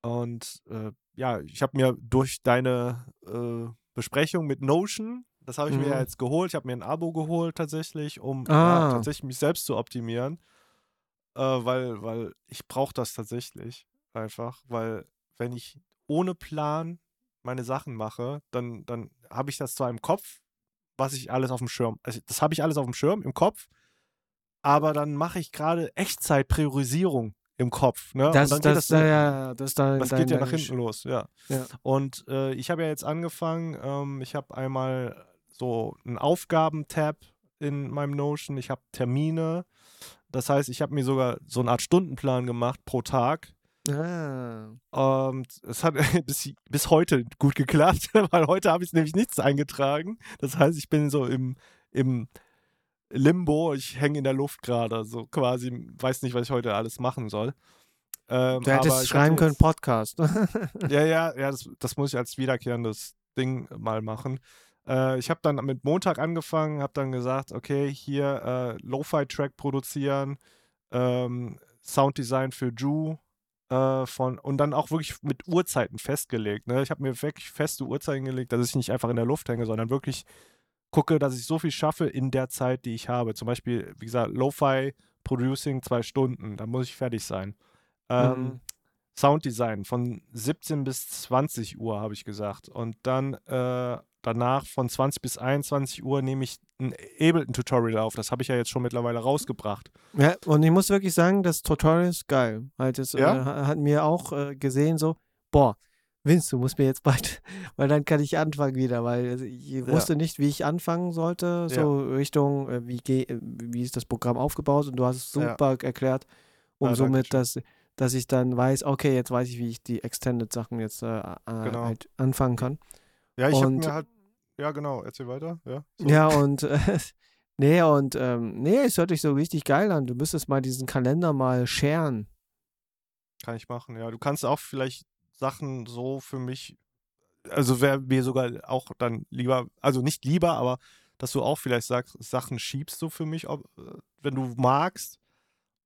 Und äh, ja, ich habe mir durch deine äh, Besprechung mit Notion, das habe ich mir Mhm. ja jetzt geholt, ich habe mir ein Abo geholt tatsächlich, um Ah. ja, tatsächlich mich selbst zu optimieren, äh, weil, weil ich brauche das tatsächlich einfach, weil wenn ich ohne Plan meine Sachen mache, dann, dann habe ich das zwar im Kopf, was ich alles auf dem Schirm, also das habe ich alles auf dem Schirm im Kopf, aber dann mache ich gerade Echtzeitpriorisierung im Kopf, ne? Das, Und dann das, geht das, äh, ja, das, da, das dein- geht ja nach hinten los, ja. Ja. Und äh, ich habe ja jetzt angefangen, ähm, ich habe einmal so einen Aufgaben-Tab in meinem Notion, ich habe Termine. Das heißt, ich habe mir sogar so eine Art Stundenplan gemacht pro Tag. Ah. Und es hat bis, bis heute gut geklappt, weil heute habe ich nämlich nichts eingetragen. Das heißt, ich bin so im, im Limbo, ich hänge in der Luft gerade, so quasi, weiß nicht, was ich heute alles machen soll. Ähm, Du hättest schreiben können, jetzt- Podcast. ja, ja, ja, das, das muss ich als wiederkehrendes Ding mal machen. Äh, ich habe dann mit Montag angefangen, habe dann gesagt, okay, hier äh, Lo-Fi-Track produzieren, ähm, Sounddesign für Ju äh, von und dann auch wirklich mit Uhrzeiten festgelegt. Ne? Ich habe mir wirklich feste Uhrzeiten gelegt, dass ich nicht einfach in der Luft hänge, sondern wirklich gucke, dass ich so viel schaffe in der Zeit, die ich habe. Zum Beispiel, wie gesagt, Lo-Fi Producing zwei Stunden, da muss ich fertig sein. Ähm, Mhm. Sounddesign von 17 bis 20 Uhr, habe ich gesagt. Und dann äh, danach von 20 bis 21 Uhr nehme ich ein Ableton-Tutorial auf. Das habe ich ja jetzt schon mittlerweile rausgebracht. Ja, und ich muss wirklich sagen, das Tutorial ist geil. Halt, das Ja? äh, ha- hat mir auch äh, gesehen, so, boah, Vince, du musst mir jetzt bald, weil dann kann ich anfangen wieder, weil also, ich wusste nicht, wie ich anfangen sollte, so Richtung, äh, wie, geh- äh, wie ist das Programm aufgebaut und du hast es Ja. super erklärt, um Ja, somit, dass, dass ich dann weiß, okay, jetzt weiß ich, wie ich die Extended-Sachen jetzt äh, äh, Genau. halt anfangen kann. Ja, ich habe mir halt. Ja, genau, erzähl weiter. Ja, so. Ja, und äh, nee, und ähm, nee, es hört sich so richtig geil an. Du müsstest mal diesen Kalender mal scheren. Kann ich machen, ja. Du kannst auch vielleicht Sachen so für mich, also wäre mir sogar auch dann lieber, also nicht lieber, aber dass du auch vielleicht sagst, Sachen schiebst du für mich, ob, äh, wenn du magst.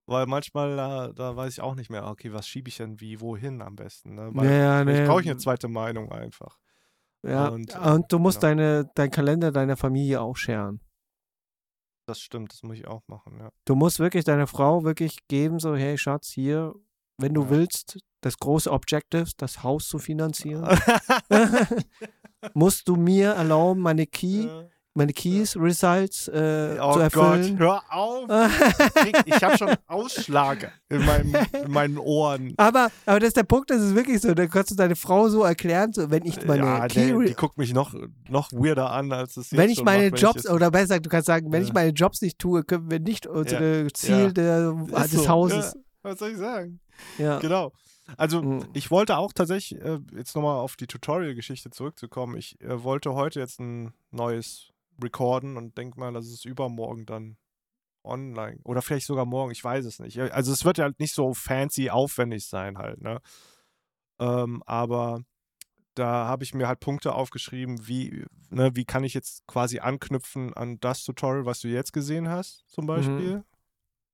Weil manchmal, da, da weiß ich auch nicht mehr, okay, was schiebe ich denn wie, wohin am besten. Ne? Weil Ja, nee. brauche ich eine zweite Meinung einfach. Ja, Und, und, äh, du musst genau. deine, dein Kalender deiner Familie auch scheren. Das stimmt, das muss ich auch machen, ja. Du musst wirklich deiner Frau wirklich geben, so, hey Schatz, hier, wenn du Ja. willst, das große Objective, das Haus zu finanzieren, musst du mir erlauben, meine Key, Äh, meine Keys Results äh, oh zu Gott, erfüllen. hör auf! Ich habe schon Ausschlag in, meinem, in meinen Ohren. aber, aber das ist der Punkt, das ist wirklich so, da kannst du deine Frau so erklären, so, wenn ich meine ja, Key nee, die guckt mich noch, noch weirder an, als es jetzt wenn ich meine macht, Jobs, jetzt- oder besser gesagt, du kannst sagen, wenn Ja. ich meine Jobs nicht tue, können wir nicht unsere Ziel Ja. der, Ist des so, Hauses. Was soll ich sagen? Ja. Genau. Also, Mhm. ich wollte auch tatsächlich, äh, jetzt nochmal auf die Tutorial-Geschichte zurückzukommen. Ich äh, wollte heute jetzt ein neues recorden und denk mal, dass es übermorgen dann online oder vielleicht sogar morgen, ich weiß es nicht. Also, es wird ja halt nicht so fancy aufwendig sein halt, ne? Ähm, aber da habe ich mir halt Punkte aufgeschrieben, wie, ne, wie kann ich jetzt quasi anknüpfen an das Tutorial, was du jetzt gesehen hast, zum Beispiel.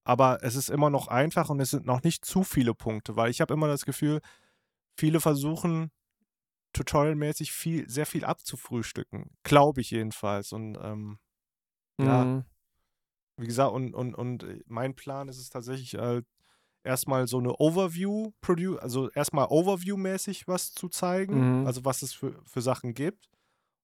Aber es ist immer noch einfach und es sind noch nicht zu viele Punkte, weil ich habe immer das Gefühl, viele versuchen tutorialmäßig viel, sehr viel abzufrühstücken. Glaube ich jedenfalls. Und ähm, Ja. Mhm. wie gesagt, und, und, und äh, mein Plan ist es tatsächlich halt erstmal so eine Overview, also erstmal Overview-mäßig was zu zeigen, Mhm. also was es für, für Sachen gibt.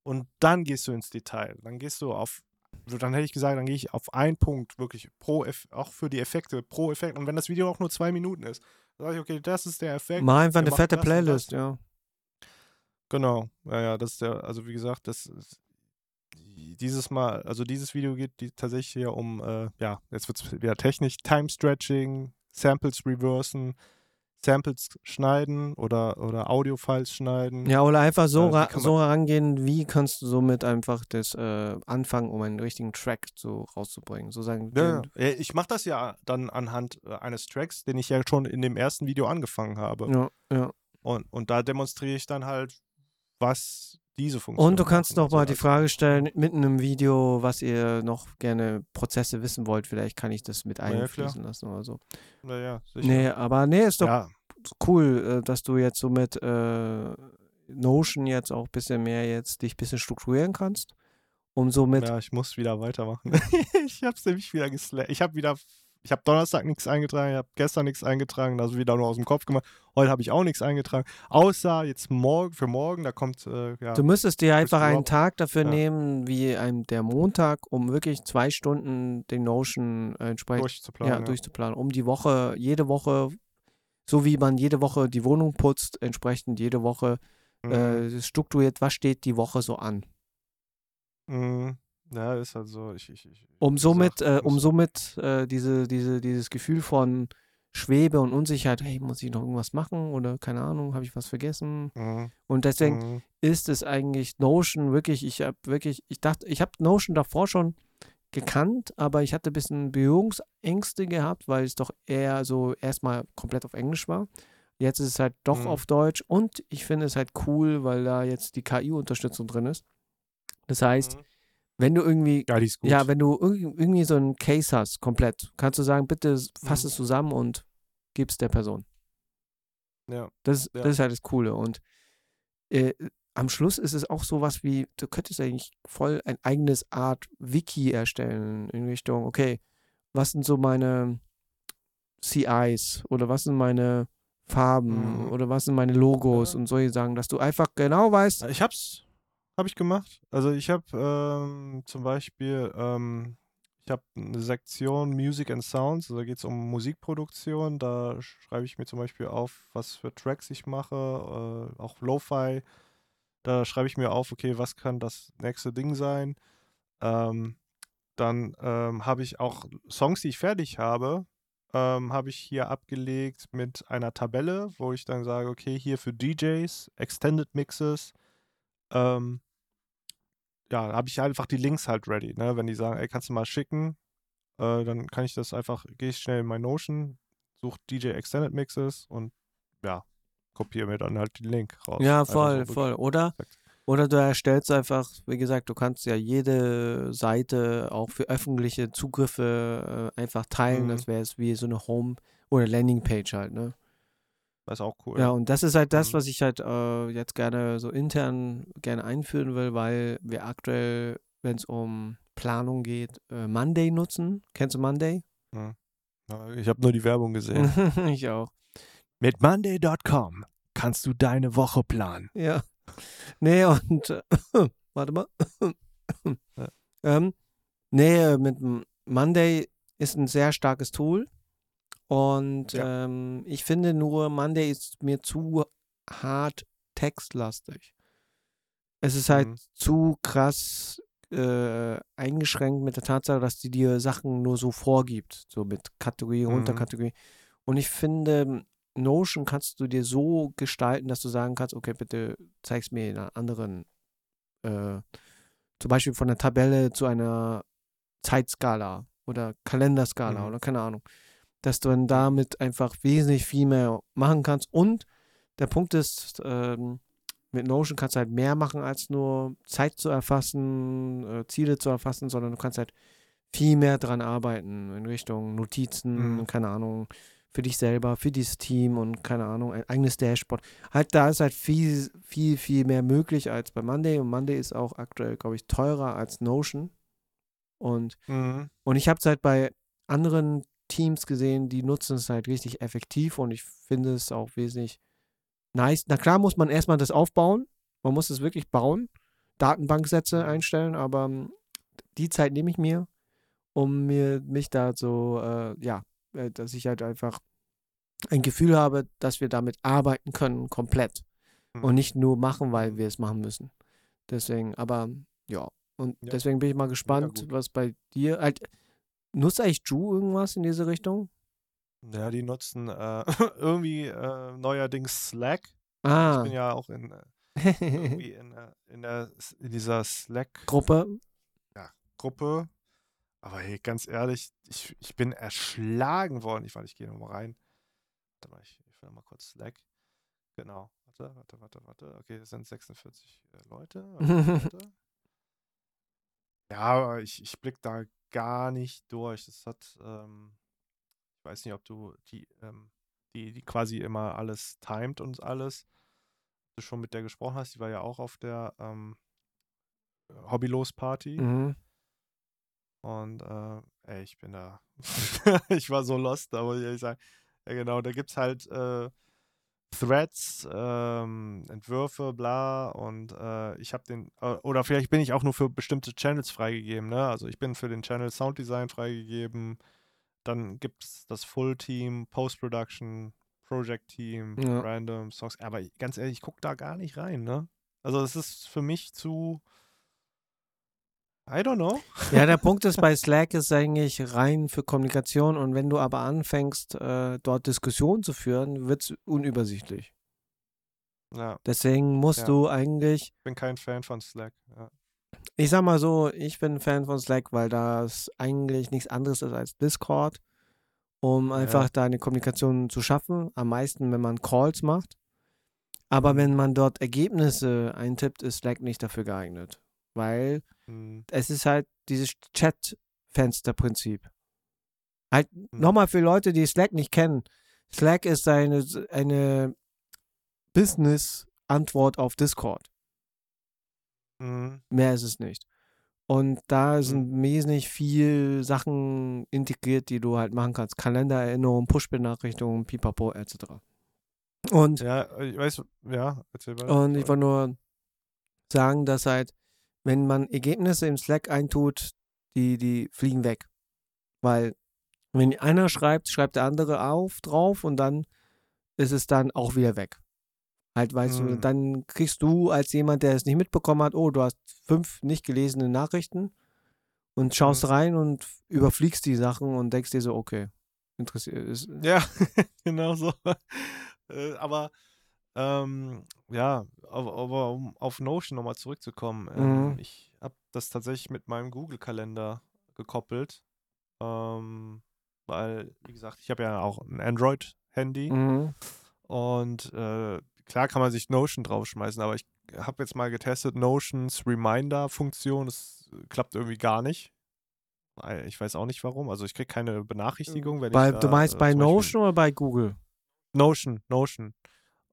Und dann gehst du ins Detail. Dann gehst du auf, dann hätte ich gesagt, dann gehe ich auf einen Punkt wirklich pro, Eff auch für die Effekte, pro Effekt. Und wenn das Video auch nur zwei Minuten ist, dann sage ich, okay, das ist der Effekt. Mal einfach eine fette das Playlist, das. ja. Genau, ja, ja, das ist der, also wie gesagt, das ist dieses Mal, also dieses Video geht die, tatsächlich hier um, äh, ja, jetzt wird es wieder technisch, Time Stretching, Samples reversen, Samples schneiden oder, oder Audio-Files schneiden. Ja, oder einfach so, Äh, so herangehen, wie kannst du somit einfach das äh, anfangen, um einen richtigen Track so rauszubringen. So sagen, Ja, ja. Ich mache das ja dann anhand äh, eines Tracks, den ich ja schon in dem ersten Video angefangen habe. ja, ja. Und, und da demonstriere ich dann halt, was diese Funktion Und du kannst machen. noch mal Also die Frage stellen, mitten im Video, was ihr noch gerne Prozesse wissen wollt. Vielleicht kann ich das mit Ja, einfließen lassen oder so. Naja, sicher. Nee, aber nee, ist doch ja, cool, äh, dass du jetzt so mit äh, Notion jetzt auch ein bisschen mehr jetzt dich ein bisschen strukturieren kannst. Um somit, ja, ich muss wieder weitermachen. ich hab's nämlich wieder gesla Ich habe wieder, ich habe Donnerstag nichts eingetragen, ich habe gestern nichts eingetragen, also wieder nur aus dem Kopf gemacht. Heute habe ich auch nichts eingetragen, außer jetzt morgen, für morgen, da kommt, äh, ja, du müsstest dir einfach einen Tag dafür ja. nehmen, wie ein, der Montag, um wirklich zwei Stunden den Notion äh, entsprechend durchzuplanen. ja, durchzuplanen, um die Woche, jede Woche, so wie man jede Woche die Wohnung putzt, entsprechend jede Woche Mhm. äh, strukturiert, was steht die Woche so an. Mhm. Ja, ist halt so. Ich, ich, ich, Um somit, äh, um somit äh, diese, diese, dieses Gefühl von Schwebe und Unsicherheit, hey, muss ich noch irgendwas machen oder keine Ahnung, habe ich was vergessen? Mhm. Und deswegen Mhm. ist es eigentlich Notion wirklich, ich habe wirklich, ich dachte, ich habe Notion davor schon gekannt, aber ich hatte ein bisschen Berührungsängste gehabt, weil es doch eher so erstmal komplett auf Englisch war. Jetzt ist es halt doch Mhm. auf Deutsch und ich finde es halt cool, weil da jetzt die KI-Unterstützung drin ist. Das heißt, Mhm. Wenn du irgendwie Ja, ja, wenn du irg- irgendwie so einen Case hast, komplett, kannst du sagen, bitte fass Mhm. es zusammen und gib es der Person. ja. Das, ist- Ja. das ist halt das Coole. Und äh, am Schluss ist es auch sowas wie, du könntest eigentlich voll ein eigenes Art Wiki erstellen in Richtung, okay, was sind so meine CIs oder was sind meine Farben Mhm. oder was sind meine Logos Ja. und solche Sachen, dass du einfach genau weißt, Ich hab's, habe ich gemacht. Also ich habe ähm, zum Beispiel, ähm, ich habe eine Sektion Music and Sounds, also da geht es um Musikproduktion. Da schreibe ich mir zum Beispiel auf, was für Tracks ich mache, äh, auch Lo-Fi. Da schreibe ich mir auf, okay, was kann das nächste Ding sein. Ähm, dann ähm, habe ich auch Songs, die ich fertig habe, ähm, habe ich hier abgelegt mit einer Tabelle, wo ich dann sage, okay, hier für DJs, Extended Mixes, ähm, ja, habe ich einfach die Links halt ready, ne? Wenn die sagen, ey, kannst du mal schicken, äh, dann kann ich das einfach, gehe ich schnell in mein Notion, suche DJ Extended Mixes und ja, kopiere mir dann halt den Link raus. Ja, voll, so voll. Oder, perfekt. oder du erstellst einfach, wie gesagt, du kannst ja jede Seite auch für öffentliche Zugriffe äh, einfach teilen. Mhm. Das wäre es wie so eine Home- oder Landingpage halt, ne? Das ist auch cool. Ja, und das ist halt das, Mhm. was ich halt äh, jetzt gerne so intern gerne einführen will, weil wir aktuell, wenn es um Planung geht, äh, Monday nutzen. Kennst du Monday? Ja, Ich habe nur die Werbung gesehen. ich auch. Mit Monday.com kannst du deine Woche planen. Ja. Nee, und äh, warte mal. Ja. ähm, nee, mit Monday ist ein sehr starkes Tool. Und Ja. ähm, ich finde nur, Monday ist mir zu hart textlastig. Es ist halt Mhm. zu krass äh, eingeschränkt mit der Tatsache, dass die dir Sachen nur so vorgibt, so mit Kategorie, Mhm. Unterkategorie. Und ich finde, Notion kannst du dir so gestalten, dass du sagen kannst, okay, bitte zeig's mir in einer anderen, äh, zum Beispiel von der Tabelle zu einer Zeitskala oder Kalenderskala Mhm. oder keine Ahnung. Dass du dann damit einfach wesentlich viel mehr machen kannst. Und der Punkt ist, ähm, mit Notion kannst du halt mehr machen, als nur Zeit zu erfassen, äh, Ziele zu erfassen, sondern du kannst halt viel mehr dran arbeiten in Richtung Notizen, Mhm. keine Ahnung, für dich selber, für dieses Team und keine Ahnung, ein eigenes Dashboard. Halt, da ist halt viel, viel, viel mehr möglich als bei Monday und Monday ist auch aktuell, glaube ich, teurer als Notion. Und, Mhm. und ich habe es halt bei anderen Teams gesehen, die nutzen es halt richtig effektiv und ich finde es auch wesentlich nice. Na klar muss man erstmal das aufbauen. Man muss es wirklich bauen. Datenbanksätze einstellen, aber ähm, die Zeit nehme ich mir, um mir mich da so, äh, ja, äh, dass ich halt einfach ein Gefühl habe, dass wir damit arbeiten können, komplett. Und nicht nur machen, weil wir es machen müssen. Deswegen, aber ja. Und Ja. deswegen bin ich mal gespannt, gut. was bei dir. Halt, nutzt eigentlich Ju irgendwas in diese Richtung? Ja, die nutzen äh, irgendwie äh, neuerdings Slack. Ich Ah, bin ja auch in, äh, irgendwie in, äh, in, der, in dieser Gruppe. Slack-Gruppe. Aber hey, ganz ehrlich, ich, ich bin erschlagen worden. Ich, warte, ich gehe nochmal rein. Warte mal, ich, ich will mal kurz Slack. Genau. Warte, warte, warte, warte. Okay, das sind 46 äh, Leute. Warte, warte. Ja, aber ich, ich blick da gar nicht durch. Das hat, ähm, ich weiß nicht, ob du die, ähm, die, die quasi immer alles timet und alles. Du schon mit der gesprochen hast, die war ja auch auf der ähm, Hobbylos-Party. Mhm. Und äh, ey, ich bin da. ich war so lost, da muss ich ehrlich sagen. Ja, genau, da gibt es halt äh, Threads, ähm, Entwürfe, bla. Und äh, ich habe den, äh, oder vielleicht bin ich auch nur für bestimmte Channels freigegeben, ne? Also ich bin für den Channel Sounddesign freigegeben. Dann gibt es das Full-Team, Post-Production, Project-Team, Ja. Random, Songs. Aber ganz ehrlich, ich gucke da gar nicht rein, ne? Also es ist für mich zu. I don't know. Ja, der Punkt ist, bei Slack ist eigentlich rein für Kommunikation und wenn du aber anfängst, äh, dort Diskussionen zu führen, wird es unübersichtlich. Ja, Deswegen musst Ja. du eigentlich, bin kein Fan von Slack. Ja. ich sag mal so, ich bin ein Fan von Slack, weil das eigentlich nichts anderes ist als Discord, um einfach da eine Kommunikation zu schaffen. Am meisten, wenn man Calls macht. Aber wenn man dort Ergebnisse eintippt, ist Slack nicht dafür geeignet. Weil Hm, es ist halt dieses Chat-Fenster-Prinzip. Halt hm, nochmal für Leute, die Slack nicht kennen. Slack ist eine, eine Business-Antwort auf Discord. hm, Mehr ist es nicht. Und da sind wesentlich viel Sachen integriert, die du halt machen kannst. Kalendererinnerungen, Push-Benachrichtigungen, pipapo, etc. Und Ja, ich weiß, ja, erzähl weiter. Und ich wollte nur sagen, dass halt, wenn man Ergebnisse im Slack eintut, die, die fliegen weg. Weil, wenn einer schreibt, schreibt der andere auf drauf und dann ist es dann auch wieder weg. Halt, weißt du, Mhm. dann kriegst du als jemand, der es nicht mitbekommen hat, oh, du hast fünf nicht gelesene Nachrichten und schaust Mhm. rein und überfliegst die Sachen und denkst dir so, okay, interessiert ist. Ja, genau so. Äh, aber ähm, ja, aber, um auf Notion nochmal zurückzukommen, ähm, Mhm. ich habe das tatsächlich mit meinem Google-Kalender gekoppelt, ähm, weil, wie gesagt, ich habe ja auch ein Android-Handy Mhm. und äh, klar kann man sich Notion draufschmeißen, aber ich habe jetzt mal getestet, Notions Reminder-Funktion, das klappt irgendwie gar nicht. Ich weiß auch nicht warum. Also ich kriege keine Benachrichtigung, wenn Bei, ich da, du meinst äh, bei zum Beispiel- Notion oder bei Google? Notion, Notion.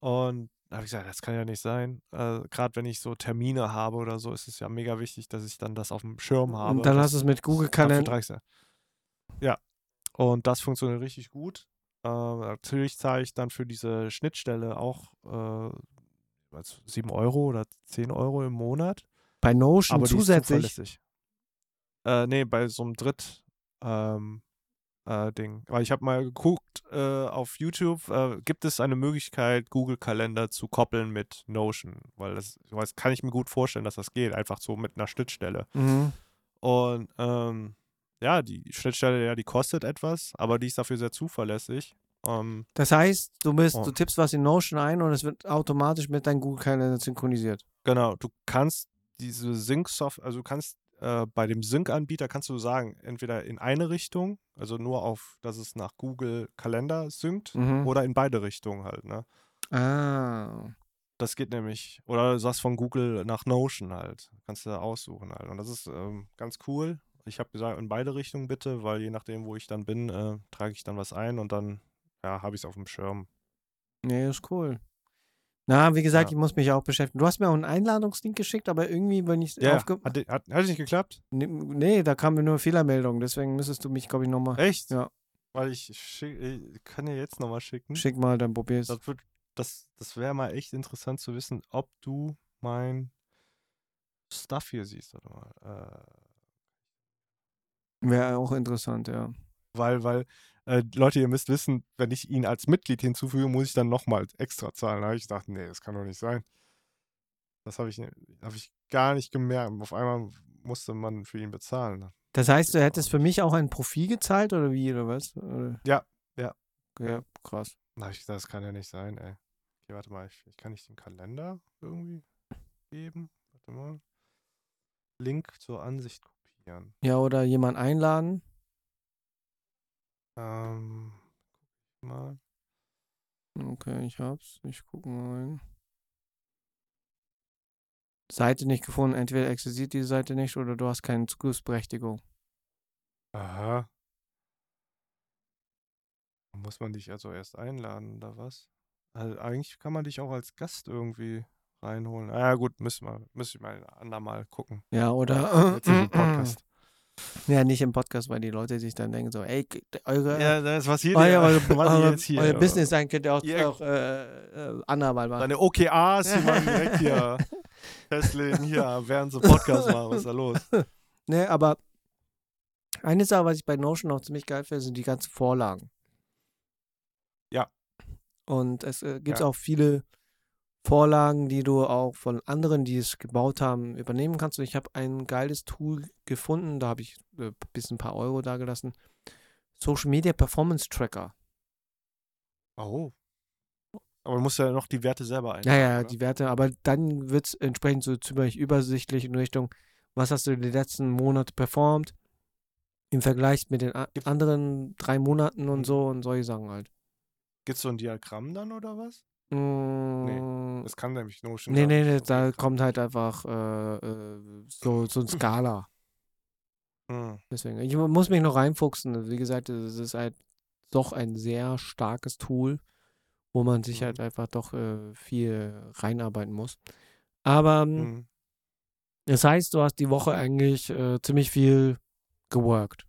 Und da habe ich gesagt, das kann ja nicht sein. Äh, Gerade wenn ich so Termine habe oder so, ist es ja mega wichtig, dass ich dann das auf dem Schirm habe. Und dann hast du es mit Google Kalender. ja. Und das funktioniert richtig gut. Äh, natürlich zahle ich dann für diese Schnittstelle auch äh, was, 7 Euro oder 10 Euro im Monat. Bei Notion Aber zusätzlich. Äh, nee, bei so einem Dritt ähm, äh, Ding. Weil ich habe mal geguckt äh, auf YouTube, äh, gibt es eine Möglichkeit, Google Kalender zu koppeln mit Notion? Weil das, das kann ich mir gut vorstellen, dass das geht, einfach so mit einer Schnittstelle. Mhm. Und ähm, ja, die Schnittstelle, ja, die kostet etwas, aber die ist dafür sehr zuverlässig. Ähm, Das heißt, du bist, Oh. du tippst was in Notion ein und es wird automatisch mit deinem Google Kalender synchronisiert. Genau, du kannst diese Sync-Software, also du kannst äh, bei dem Sync-Anbieter kannst du sagen, entweder in eine Richtung, also nur auf, dass es nach Google Kalender synkt, Mhm. oder in beide Richtungen halt, ne? Ah. Das geht nämlich, oder du sagst von Google nach Notion halt, kannst du da aussuchen halt. Und das ist ähm, ganz cool. Ich habe gesagt, in beide Richtungen bitte, weil je nachdem, wo ich dann bin, äh, trage ich dann was ein und dann, ja, habe ich es auf dem Schirm. Nee, ist cool. Na, wie gesagt, Ja. ich muss mich auch beschäftigen. Du hast mir auch einen Einladungslink geschickt, aber irgendwie, wenn ich Ja, aufge... hat, hat, hat nicht geklappt? Nee, nee, da kam mir nur Fehlermeldung, deswegen müsstest du mich, glaube ich, nochmal. Echt? Ja. Weil ich, schick, ich kann dir jetzt nochmal schicken. Schick mal, dann probier's. Das, wird- das, das wäre mal echt interessant zu wissen, ob du mein Stuff hier siehst. Warte mal. Äh, Wäre auch interessant, ja. weil, weil, äh, Leute, ihr müsst wissen, wenn ich ihn als Mitglied hinzufüge, muss ich dann nochmal extra zahlen. Da habe ich gedacht, nee, das kann doch nicht sein. Das habe ich, hab ich gar nicht gemerkt. Auf einmal musste man für ihn bezahlen. Das heißt, du hättest für mich auch ein Profil gezahlt oder wie, oder was? Oder? Ja, krass. Na, ich, das kann ja nicht sein, ey. Okay, warte mal, ich, ich kann nicht den Kalender irgendwie geben. Warte mal. Link zur Ansicht kopieren. Ja, oder jemand einladen. Ähm, guck mal. Okay, ich hab's. Ich gucke mal rein. Seite nicht gefunden. Entweder existiert die Seite nicht oder du hast keine Zugriffsberechtigung. Aha. Muss man dich also erst einladen oder was? Also eigentlich kann man dich auch als Gast irgendwie reinholen. Ah ja, gut, müssen wir, müssen wir mal ein andermal gucken. Ja, oder. Jetzt im Podcast. Ja, nicht im Podcast, weil die Leute sich dann denken so, ey, eure, Ja, das ist was hier. euer, der- eure, was eure, jetzt hier, euer Business sein könnt ihr auch, Ihr- auch äh, äh, andermal machen. Deine OKAs, die man direkt hier festlegen, hier, während sie Podcast machen. Was ist da los? Ne, aber eine Sache, was ich bei Notion auch ziemlich geil finde, sind die ganzen Vorlagen. Ja. Und es äh, gibt Ja. auch viele Vorlagen, die du auch von anderen, die es gebaut haben, übernehmen kannst. Und ich habe ein geiles Tool gefunden, da habe ich äh, bis ein paar Euro dagelassen. Social Media Performance Tracker. Oh. Aber du musst ja noch die Werte selber Ja, einstellen. ja, oder? die Werte, aber dann wird es entsprechend so ziemlich übersichtlich in Richtung, was hast du die letzten Monate performt im Vergleich mit den anderen drei Monaten und Mhm. so und solche Sachen halt. Gibt es so ein Diagramm dann oder was? Mm, Das kann nämlich Notion. nee, nee, nee, da kommt halt einfach äh, äh, so, so ein Skala. Hm. Deswegen, ich muss mich noch reinfuchsen. Wie gesagt, es ist halt doch ein sehr starkes Tool, wo man sich Mhm. halt einfach doch äh, viel reinarbeiten muss. Aber ähm, Hm. Das heißt, du hast die Woche eigentlich äh, ziemlich viel geworkt.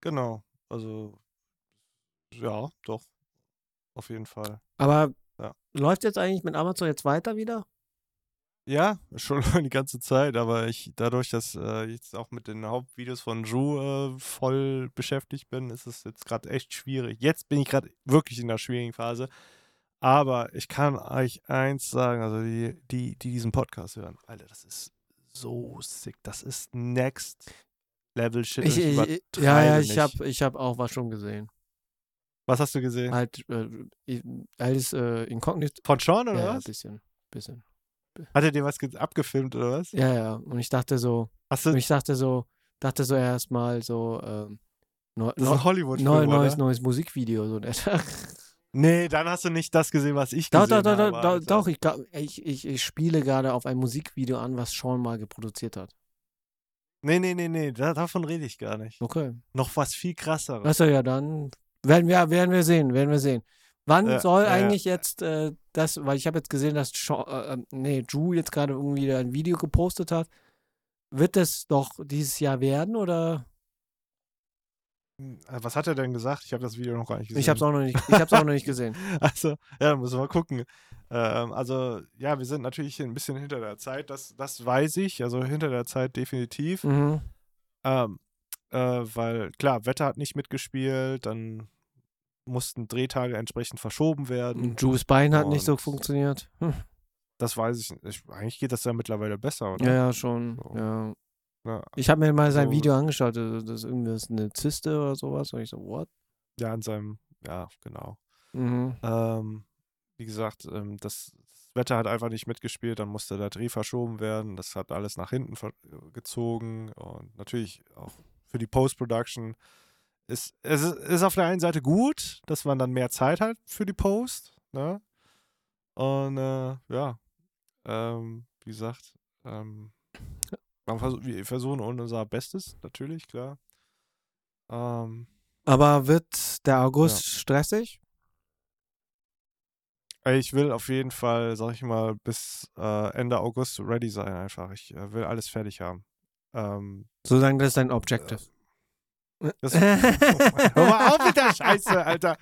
Genau. Also, ja, doch. Auf jeden Fall. Aber Ja. läuft jetzt eigentlich mit Amazon jetzt weiter wieder? Ja, schon die ganze Zeit, aber ich, dadurch, dass äh, ich jetzt auch mit den Hauptvideos von Drew äh, voll beschäftigt bin, ist es jetzt gerade echt schwierig. Jetzt bin ich gerade wirklich in der schwierigen Phase. Aber ich kann euch eins sagen, also die, die, die diesen Podcast hören, Alter, das ist so sick. Das ist Next Level Shit. Ich, ich, ich, ja, ja, ich habe ich hab auch was schon gesehen. Was hast du gesehen? Halt, äh, alles äh, inkognito. Von Sean oder Ja, ja, was? bisschen, bisschen. Hat er dir was ge- abgefilmt oder was? Ja, ja. Und ich dachte so, Hast und du ich dachte so, dachte so erstmal so, ähm, das ist ein Hollywood-Film, neu, neues, neues Musikvideo. So. doch, Nee, dann hast du nicht das gesehen, was ich gesehen doch, doch, habe. doch, Alter. doch, ich, ich, ich, ich spiele gerade auf ein Musikvideo an, was Sean mal geproduziert hat. Nee, nee, nee, nee, da, davon rede ich gar nicht. Okay. Noch was viel krasseres. Achso, ja, dann werden wir, werden wir sehen, werden wir sehen. Wann Ja, soll ja, ja. eigentlich jetzt äh, das, weil ich habe jetzt gesehen, dass Sean, äh, äh, nee, Drew jetzt gerade irgendwie da ein Video gepostet hat. Wird das doch dieses Jahr werden oder? Hm, äh, Was hat er denn gesagt? Ich habe das Video noch gar nicht gesehen. Ich habe es auch noch nicht, ich hab's auch noch nicht gesehen. Also, ja, müssen wir mal gucken. Ähm, also, ja, wir sind natürlich ein bisschen hinter der Zeit, das, das weiß ich. Also hinter der Zeit definitiv. Mhm. Ähm, äh, weil, klar, Wetter hat nicht mitgespielt, dann mussten Drehtage entsprechend verschoben werden. Und Drews Bein hat nicht so funktioniert. Hm. Das weiß ich nicht. Ich- Eigentlich geht das ja mittlerweile besser, oder? Ja, ja, schon. So. Ja. Ja, Ich habe mir mal sein So. Video angeschaut, also das ist irgendwas eine Zyste oder sowas. Und ich so, what? ja, in seinem, ja, genau. Mhm. Ähm, wie gesagt, ähm, das, das Wetter hat einfach nicht mitgespielt, dann musste der Dreh verschoben werden. Das hat alles nach hinten gezogen und natürlich auch für die Post-Production ist es ist, ist auf der einen Seite gut, dass man dann mehr Zeit hat für die Post, ne? Und äh, ja, ähm, wie gesagt, ähm, man vers wir versuchen unser Bestes, natürlich, klar. Ähm, Aber wird der August stressig? Ey, Ich will auf jeden Fall, sag ich mal, bis äh, Ende August ready sein einfach. Ich äh, will alles fertig haben. Ähm, Sozusagen, das ist dein Objective. das, hör mal auf mit der Scheiße, Alter.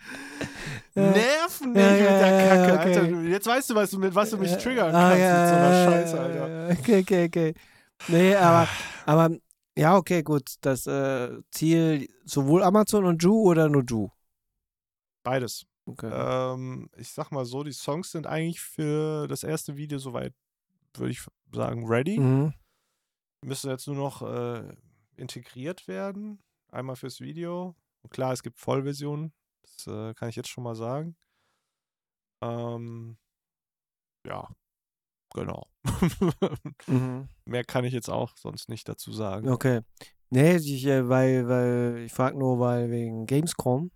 Nerven nicht Ja, mit der Kacke, okay. Alter. Jetzt weißt du, was du mit was du mich triggern ah, kannst ja, mit so einer Scheiße, Alter. Okay, okay, okay. Nee, aber, aber ja, okay, gut. Das äh, Ziel sowohl Amazon und Ju oder nur Ju? Beides. Okay. Ähm, ich sag mal so, die Songs sind eigentlich für das erste Video soweit, würde ich sagen, ready. Mhm. Müsste jetzt nur noch äh, integriert werden. Einmal fürs Video. Und klar, es gibt Vollversionen Das äh, kann ich jetzt schon mal sagen. Ähm, ja, genau. Mhm. Mehr kann ich jetzt auch sonst nicht dazu sagen. Okay. Nee, ich, äh, weil, weil, ich frage nur, weil wegen Gamescom,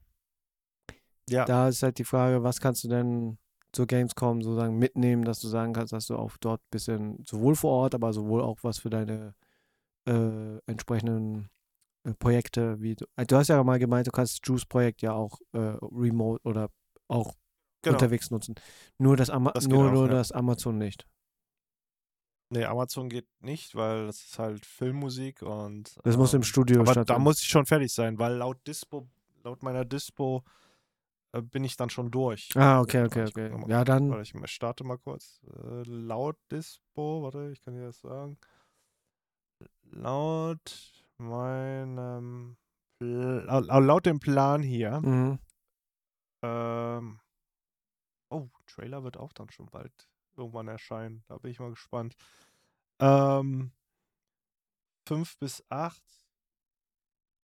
Ja, da ist halt die Frage, was kannst du denn zur Gamescom sozusagen mitnehmen, dass du sagen kannst, dass du auch dort ein bisschen, sowohl vor Ort, aber sowohl auch was für deine äh, entsprechenden äh, Projekte, wie du, äh, du hast ja mal gemeint, du kannst das Juice-Projekt ja auch äh, remote oder auch genau. unterwegs nutzen. Nur das, Ama Das nur, auch, nur ja. das Amazon nicht. Nee, Amazon geht nicht, weil das ist halt Filmmusik und. Das muss im ähm, Studio Aber da stattfinden. muss ich schon fertig sein, weil laut Dispo, laut meiner Dispo bin ich dann schon durch. Ah, okay, okay, guck okay. mal- Ja, dann, Warte, ich starte mal kurz. Äh, laut Dispo, warte, ich kann dir das sagen. Laut meinem. Laut, laut dem Plan hier. mhm. Ähm, oh, Trailer wird auch dann schon bald irgendwann erscheinen. Da bin ich mal gespannt. Ähm, fünf bis acht.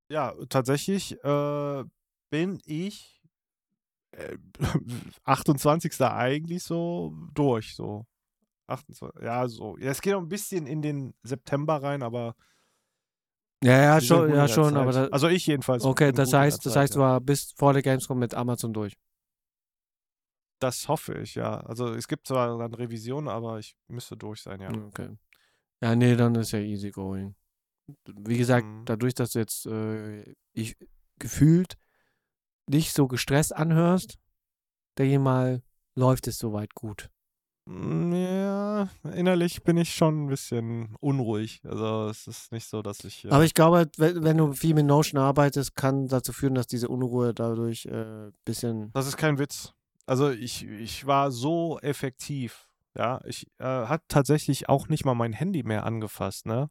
Ja, tatsächlich äh, bin ich äh, 28. eigentlich so durch. So. 28, ja, so. Ja, es geht noch ein bisschen in den September rein, aber. ja, ja, schon, ja, schon, Zeit. aber da, Also ich jedenfalls. okay, das heißt, das Zeit, heißt, du war bis vor der Gamescom mit Amazon durch. Das hoffe ich, ja. Also es gibt zwar dann Revisionen, aber ich müsste durch sein, ja. Okay. Ja, nee, dann ist ja easy going. Wie gesagt, Mhm. dadurch, dass jetzt äh, ich gefühlt nicht so gestresst anhörst, denke ich mal, läuft es soweit gut. Mm, Ja, innerlich bin ich schon ein bisschen unruhig. Also es ist nicht so, dass ich. äh, Aber ich glaube, wenn, wenn du viel mit Notion arbeitest, kann dazu führen, dass diese Unruhe dadurch ein äh, bisschen. das ist kein Witz. Also ich, ich war so effektiv. Ja, ich äh, hat tatsächlich auch nicht mal mein Handy mehr angefasst, ne?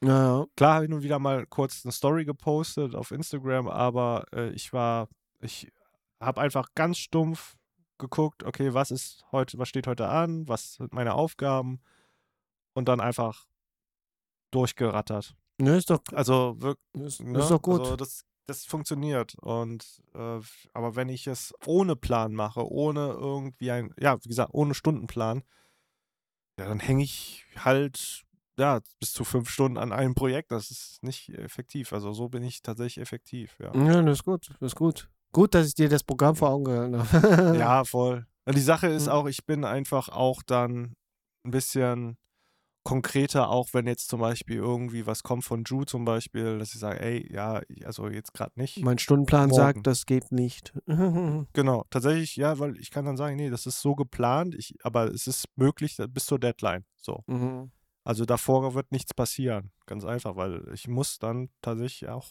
Naja, Klar habe ich nun wieder mal kurz eine Story gepostet auf Instagram, aber äh, ich war, ich habe einfach ganz stumpf geguckt, okay, was ist heute, was steht heute an, was sind meine Aufgaben und dann einfach durchgerattert. ne, ist doch, Also wirklich, ist, ne? ist doch gut. Also das, das funktioniert. Und äh, aber wenn ich es ohne Plan mache, ohne irgendwie ein, ja, wie gesagt, ohne Stundenplan, ja, dann hänge ich halt ja, bis zu fünf Stunden an einem Projekt. Das ist nicht effektiv. Also so bin ich tatsächlich effektiv, ja. ja, das ist gut, das ist gut. Gut, dass ich dir das Programm vor Augen gehalten habe. Ja, voll. Und die Sache ist Mhm. auch, ich bin einfach auch dann ein bisschen konkreter, auch wenn jetzt zum Beispiel irgendwie was kommt von Ju zum Beispiel, dass ich sage, ey, ja, also jetzt gerade nicht. Mein Stundenplan Morgen. sagt, das geht nicht. Genau, tatsächlich, ja, weil ich kann dann sagen, nee, das ist so geplant, ich, aber es ist möglich bis zur Deadline. So. Mhm. Also davor wird nichts passieren. Ganz einfach, weil ich muss dann tatsächlich auch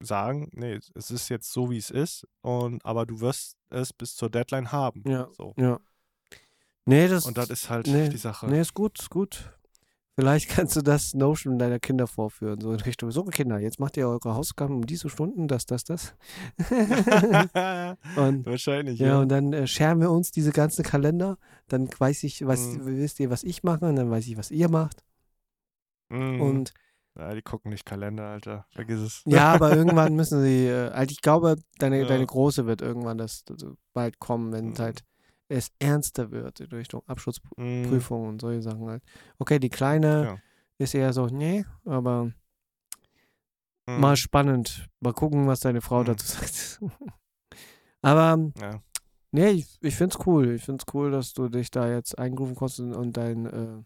sagen, nee, es ist jetzt so, wie es ist, und aber du wirst es bis zur Deadline haben. Ja. So. Ja. Nee, das, Und das ist halt nee, die Sache. nee, ist gut, ist gut. Vielleicht kannst du das Notion deiner Kinder vorführen, so in Richtung, so Kinder, jetzt macht ihr eure Hausaufgaben um diese Stunden, das, das, das. und Wahrscheinlich, ja, ja. und dann äh, scheren wir uns diese ganzen Kalender, dann weiß ich, was, Mhm. wisst ihr, was ich mache, und dann weiß ich, was ihr macht. Mhm. Und ja, die gucken nicht Kalender, Alter. Vergiss es. ja, aber irgendwann müssen sie, äh, halt, ich glaube, deine, Ja. deine Große wird irgendwann das, das bald kommen, wenn Mhm. halt es ernster wird in Richtung Abschluss Mhm. Und solche Sachen halt. Okay, die kleine Ja. ist eher so, nee, aber Mhm. mal spannend. Mal gucken, was deine Frau Mhm. dazu sagt. aber Ja. nee, ich, ich find's cool. Ich find's cool, dass du dich da jetzt eingrooven konntest und, und dein äh,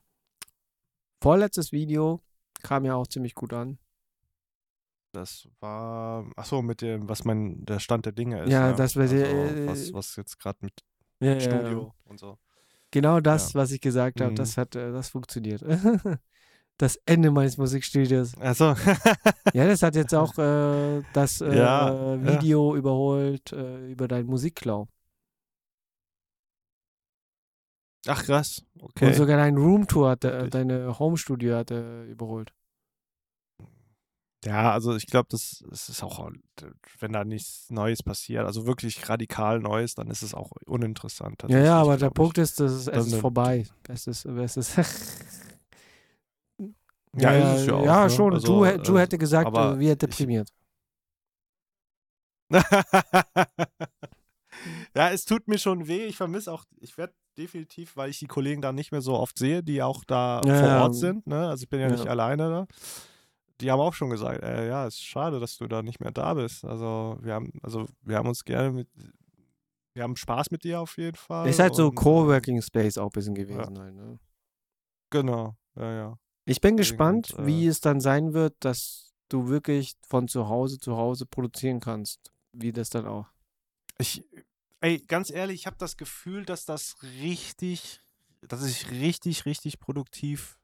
vorletztes Video kam ja auch ziemlich gut an. Das war, ach so, mit dem, was mein, der Stand der Dinge ist. Ja, ne? das also, äh, was, was jetzt gerade mit Ja, ja, Studio und so. Genau das, Ja. was ich gesagt habe, Mhm. das hat, äh, das funktioniert. das Ende meines Musikstudios. Achso. Ja, das hat jetzt auch äh, das äh, Ja, ja. Video überholt äh, über deinen Musikklau. Ach krass. Und Okay. sogar dein Roomtour hat, äh, deine Homestudio hat äh, überholt. Ja, also ich glaube, das, das ist auch, wenn da nichts Neues passiert, also wirklich radikal Neues, dann ist es auch uninteressant. Ja, ja, aber der Punkt ist, dass es, es ist vorbei. Es ist, es ist Ich. Ja, ist es ja auch. Ja, ne? schon. Also, du, du äh, hätte gesagt, aber äh, wir ich- deprimiert. ja, es tut mir schon weh. Ich vermisse auch, ich werde definitiv, weil ich die Kollegen da nicht mehr so oft sehe, die auch da Ja, vor ja. Ort sind. Ne? Also ich bin ja, Ja. nicht alleine da. Die haben auch schon gesagt, äh, ja, es ist schade, dass du da nicht mehr da bist. Also wir haben, also wir haben uns gerne mit, wir haben Spaß mit dir auf jeden Fall. Ist halt so und, äh, Coworking Space auch ein bisschen gewesen halt, ne? Genau, ja, ja. Ich bin Deswegen, gespannt, und, wie äh, es dann sein wird, dass du wirklich von zu Hause zu Hause produzieren kannst. Wie das dann auch. Ich, ey, ganz ehrlich, ich habe das Gefühl, dass das richtig, dass ich richtig, richtig produktiv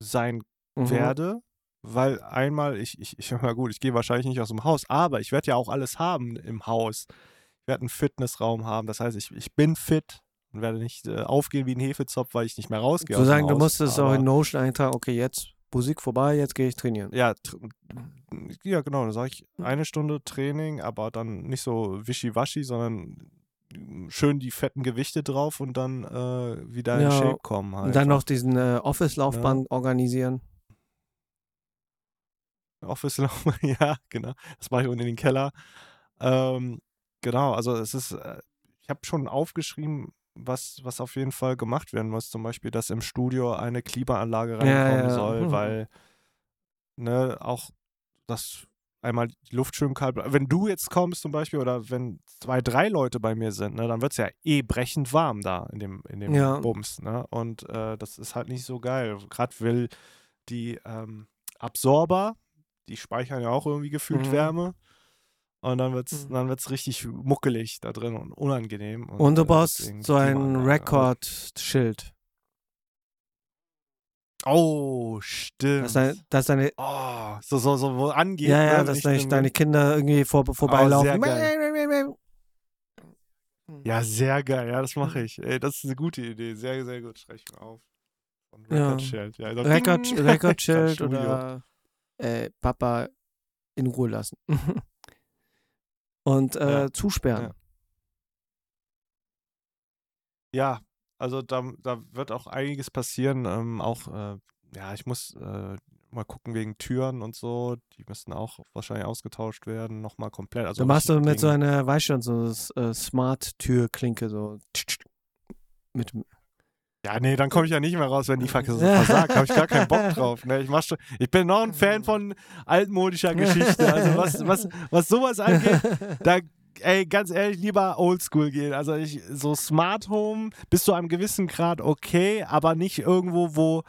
sein Mhm. werde, weil einmal, ich, ich, ich na gut, ich gehe wahrscheinlich nicht aus dem Haus, aber ich werde ja auch alles haben im Haus. Ich werde einen Fitnessraum haben, das heißt, ich, ich bin fit und werde nicht äh, aufgehen wie ein Hefezopf, weil ich nicht mehr rausgehe. So aus dem sagen, du musst es auch in Notion eintragen, okay, jetzt Musik vorbei, jetzt gehe ich trainieren. Ja, tr- ja, genau. Dann sage ich eine Stunde Training, aber dann nicht so wischiwaschi, sondern schön die fetten Gewichte drauf und dann äh, wieder Ja, in Shape kommen halt. Und dann noch diesen äh, Office-Laufband organisieren. Office ja, genau. Das mache ich unten in den Keller. Ähm, genau, also es ist, äh, ich habe schon aufgeschrieben, was, was auf jeden Fall gemacht werden muss. Zum Beispiel, dass im Studio eine Klimaanlage Ja, reinkommen ja. soll, Mhm. weil ne, auch das einmal die Luft schön kalt bleibt. Wenn du jetzt kommst zum Beispiel oder wenn zwei, drei Leute bei mir sind, ne, dann wird es ja eh brechend warm da in dem, in dem Ja. Bums. Ne? Und äh, das ist halt nicht so geil. Gerade will die ähm, Absorber, die speichern ja auch irgendwie gefühlt Mhm. Wärme. Und dann wird es Mhm. dann wird's richtig muckelig da drin und unangenehm. Und du äh, brauchst deswegen so ein. Record-Schild. Oh, stimmt. Dass deine, dass deine, oh, so, so, so, wo angeht. ja, ja, ne, dass deine, deine Kinder irgendwie vor, vorbeilaufen. sehr geil. Ja, sehr geil. Ja, das mache ich. Ey, das ist eine gute Idee. Sehr, sehr gut. Schreib ich mir auf. Und Ja. Record Schild. Ja, so Record, Studio. oder äh, Papa in Ruhe lassen. Und äh, Ja, zusperren. ja. Ja, also da, da wird auch einiges passieren. Ähm, auch, äh, ja, ich muss äh, mal gucken wegen Türen und so. Die müssen auch wahrscheinlich ausgetauscht werden. Nochmal komplett. Also du machst du mit so einer, weißt schon, so äh, Smart-Tür-Klinke, so mit, Ja, nee, dann komme ich ja nicht mehr raus, wenn die vers versagt. Habe ich gar keinen Bock drauf. Ne? Ich, mach schon, ich bin noch ein Fan von altmodischer Geschichte. Also was, was, was sowas angeht, da, ey, ganz ehrlich, lieber oldschool gehen. Also ich, so Smart Home bis zu einem gewissen Grad okay, aber nicht irgendwo, wo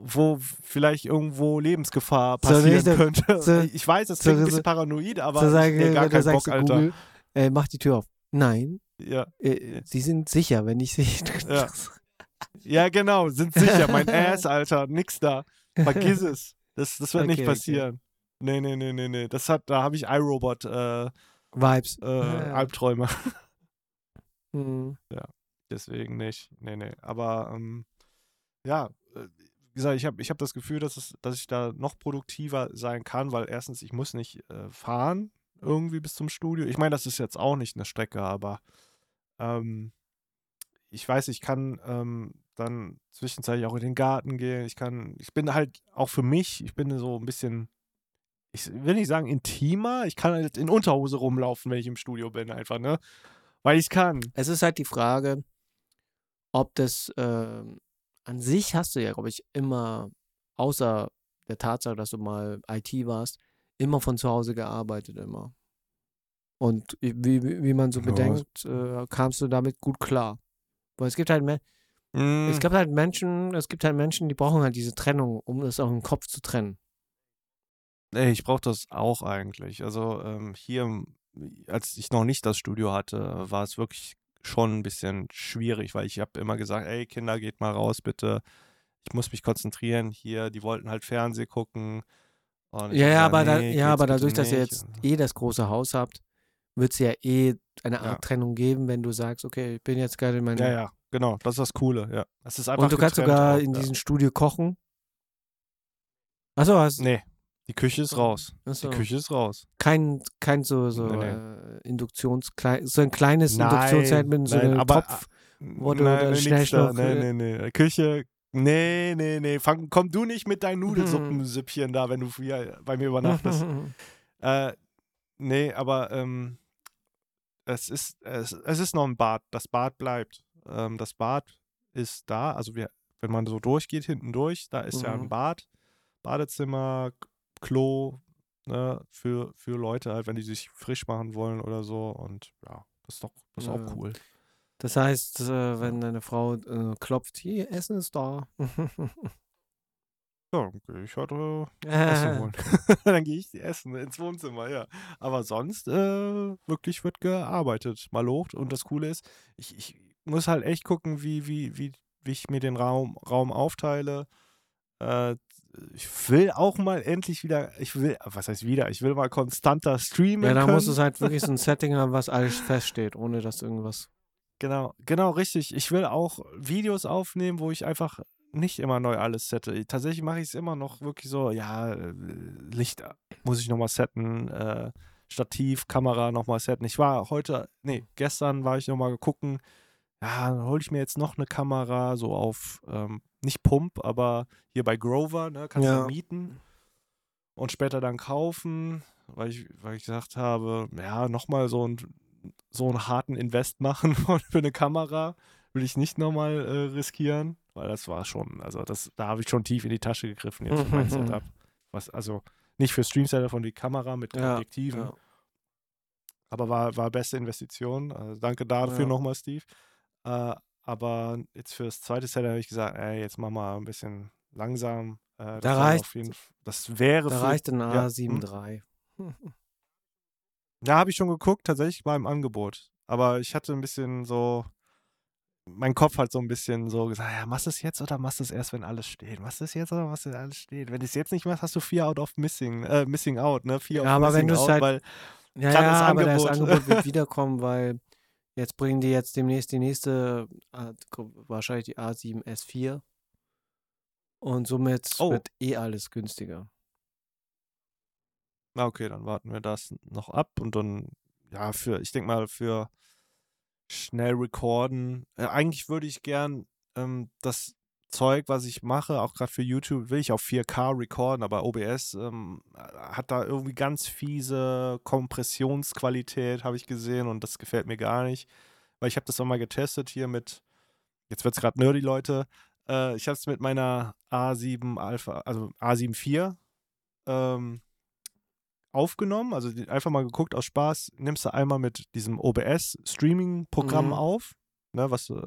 wo vielleicht irgendwo Lebensgefahr So passieren so- könnte. so- ich weiß, das so- klingt ein so- bisschen paranoid, aber sagen, ich, nee, gar keinen Bock, Alter. Google, äh, mach die Tür auf. Nein, Ja. äh, sie sind sicher, wenn ich sie. Ja. ja, genau, sind sicher. Mein Ass, Alter, nix da. Vergiss es. Das, das wird nicht Okay, okay. passieren. Nee, nee, nee, nee, nee. Das hat, da habe ich iRobot äh, Vibes. äh, Ja, ja. Albträume. Mhm. Deswegen nicht. Nee, nee. Aber ähm, ja, äh, wie gesagt, ich habe ich hab das Gefühl, dass, es, dass ich da noch produktiver sein kann, weil erstens, ich muss nicht äh, fahren irgendwie bis zum Studio. Ich meine, das ist jetzt auch nicht eine Strecke, aber ähm, ich weiß, ich kann ähm, dann zwischenzeitlich auch in den Garten gehen. Ich kann, ich bin halt auch für mich, ich bin so ein bisschen, ich will nicht sagen intimer, ich kann halt in Unterhose rumlaufen, wenn ich im Studio bin, einfach, ne? Weil ich kann. Es ist halt die Frage, ob das ähm, an sich hast du ja, glaube ich, immer, außer der Tatsache, dass du mal IT warst, immer von zu Hause gearbeitet, immer. Und wie, wie, wie man so Ja, bedenkt, äh, kamst du damit gut klar. Weil es gibt halt, Mm. es gibt halt Menschen, es gibt halt Menschen, die brauchen halt diese Trennung, um das auch im Kopf zu trennen. Ey, ich brauche das auch eigentlich. Also ähm, hier, als ich noch nicht das Studio hatte, war es wirklich schon ein bisschen schwierig, weil ich habe immer gesagt, ey Kinder, geht mal raus, bitte. Ich muss mich konzentrieren. Hier, die wollten halt Fernseh gucken. Ja, ja, gesagt, aber, da, nee, ja, geht's aber dadurch, dass ihr jetzt eh das große Haus habt, wird es ja eh eine Art Ja. Trennung geben, wenn du sagst, okay, ich bin jetzt gerade in meinem Ja, ja, genau, das ist das Coole, ja. Es ist einfach Und du kannst sogar auch, in ja. diesem Studio kochen. Achso, hast Nee, die Küche ist raus. achso, Die Küche ist raus. kein, kein so, so Nee, nee. Äh, Induktions, so ein kleines Nein, Induktionszeit mit so nein, einem aber- Topf. wo du Nein, schnell da. Nee, äh, nee, nee. Küche, nee, nee, nee. Fang, komm du nicht mit deinen Nudelsuppensippchen da, wenn du hier bei mir übernachtest. äh, Nee, aber ähm, es, ist, es, es ist noch ein Bad. Das Bad bleibt. Ähm, das Bad ist da. Also wir, wenn man so durchgeht, hinten durch, da ist ja ein Mhm. Bad, Badezimmer, Klo, ne, für, für Leute halt, wenn die sich frisch machen wollen oder so. Und ja, das ist doch das ist Ja. auch cool. Das heißt, äh, wenn deine Frau äh, klopft, hier, Essen ist da. Ja, dann gehe ich halt äh, Essen äh, holen. dann gehe ich essen ins Wohnzimmer, ja. Aber sonst äh, wirklich wird gearbeitet, mal lobt. Und das Coole ist, ich, ich muss halt echt gucken, wie, wie, wie, wie ich mir den Raum, Raum aufteile. Äh, ich will auch mal endlich wieder, ich will, was heißt wieder, ich will mal konstanter streamen ja, da können. muss es halt wirklich so ein Setting haben, was alles feststeht, ohne dass irgendwas. Genau, genau, richtig. Ich will auch Videos aufnehmen, wo ich einfach nicht immer neu alles sette. Tatsächlich mache ich es immer noch wirklich so, ja, äh, Licht muss ich nochmal setten, äh, Stativ, Kamera nochmal setten. Ich war heute, nee, gestern war ich nochmal gucken, ja, dann hole ich mir jetzt noch eine Kamera, so auf, ähm, nicht Pump, aber hier bei Grover, ne, kannst Ja. du mieten und später dann kaufen, weil ich, weil ich gesagt habe, ja, nochmal so, ein, so einen harten Invest machen für eine Kamera will ich nicht nochmal äh, riskieren, weil das war schon, also das, da habe ich schon tief in die Tasche gegriffen jetzt für mein Setup. Was, also nicht für Stream Setup von die Kamera mit Ja, Objektiven, Ja. aber war, war beste Investition. Also danke dafür Ja. nochmal, Steve. Äh, aber jetzt fürs zweite Setup habe ich gesagt, ey, jetzt mach mal ein bisschen langsam. Äh, das Da reicht- jeden, das wäre Da für, reicht ein ja, A7 III. Da habe ich schon geguckt, tatsächlich war im Angebot. Aber ich hatte ein bisschen so, mein Kopf hat so ein bisschen so gesagt, ja, machst du es jetzt oder machst du es erst, wenn alles steht? Machst du es jetzt oder machst du alles steht? Wenn du es jetzt nicht machst, hast du Fear out of missing, äh, missing out, ne? Fear Ja, of aber wenn missing du's out, halt- weil Ja, ja, das aber das Angebot. Angebot wird wiederkommen, weil jetzt bringen die jetzt demnächst die nächste, wahrscheinlich die A7 S4. Und somit Oh. wird eh alles günstiger. Na okay, dann warten wir das noch ab und dann, ja, für, ich denke mal, für schnell recorden. Äh, eigentlich würde ich gern ähm, das Zeug, was ich mache, auch gerade für YouTube, will ich auf 4K recorden, aber OBS ähm, hat da irgendwie ganz fiese Kompressionsqualität, habe ich gesehen, und das gefällt mir gar nicht. Weil ich habe das auch mal getestet hier mit, jetzt wird es gerade nerdy, Leute. Äh, ich habe es mit meiner A7 Alpha, also A7 IV, ähm, aufgenommen, also einfach mal geguckt aus Spaß, nimmst du einmal mit diesem OBS-Streaming-Programm Mhm. auf, ne, was du,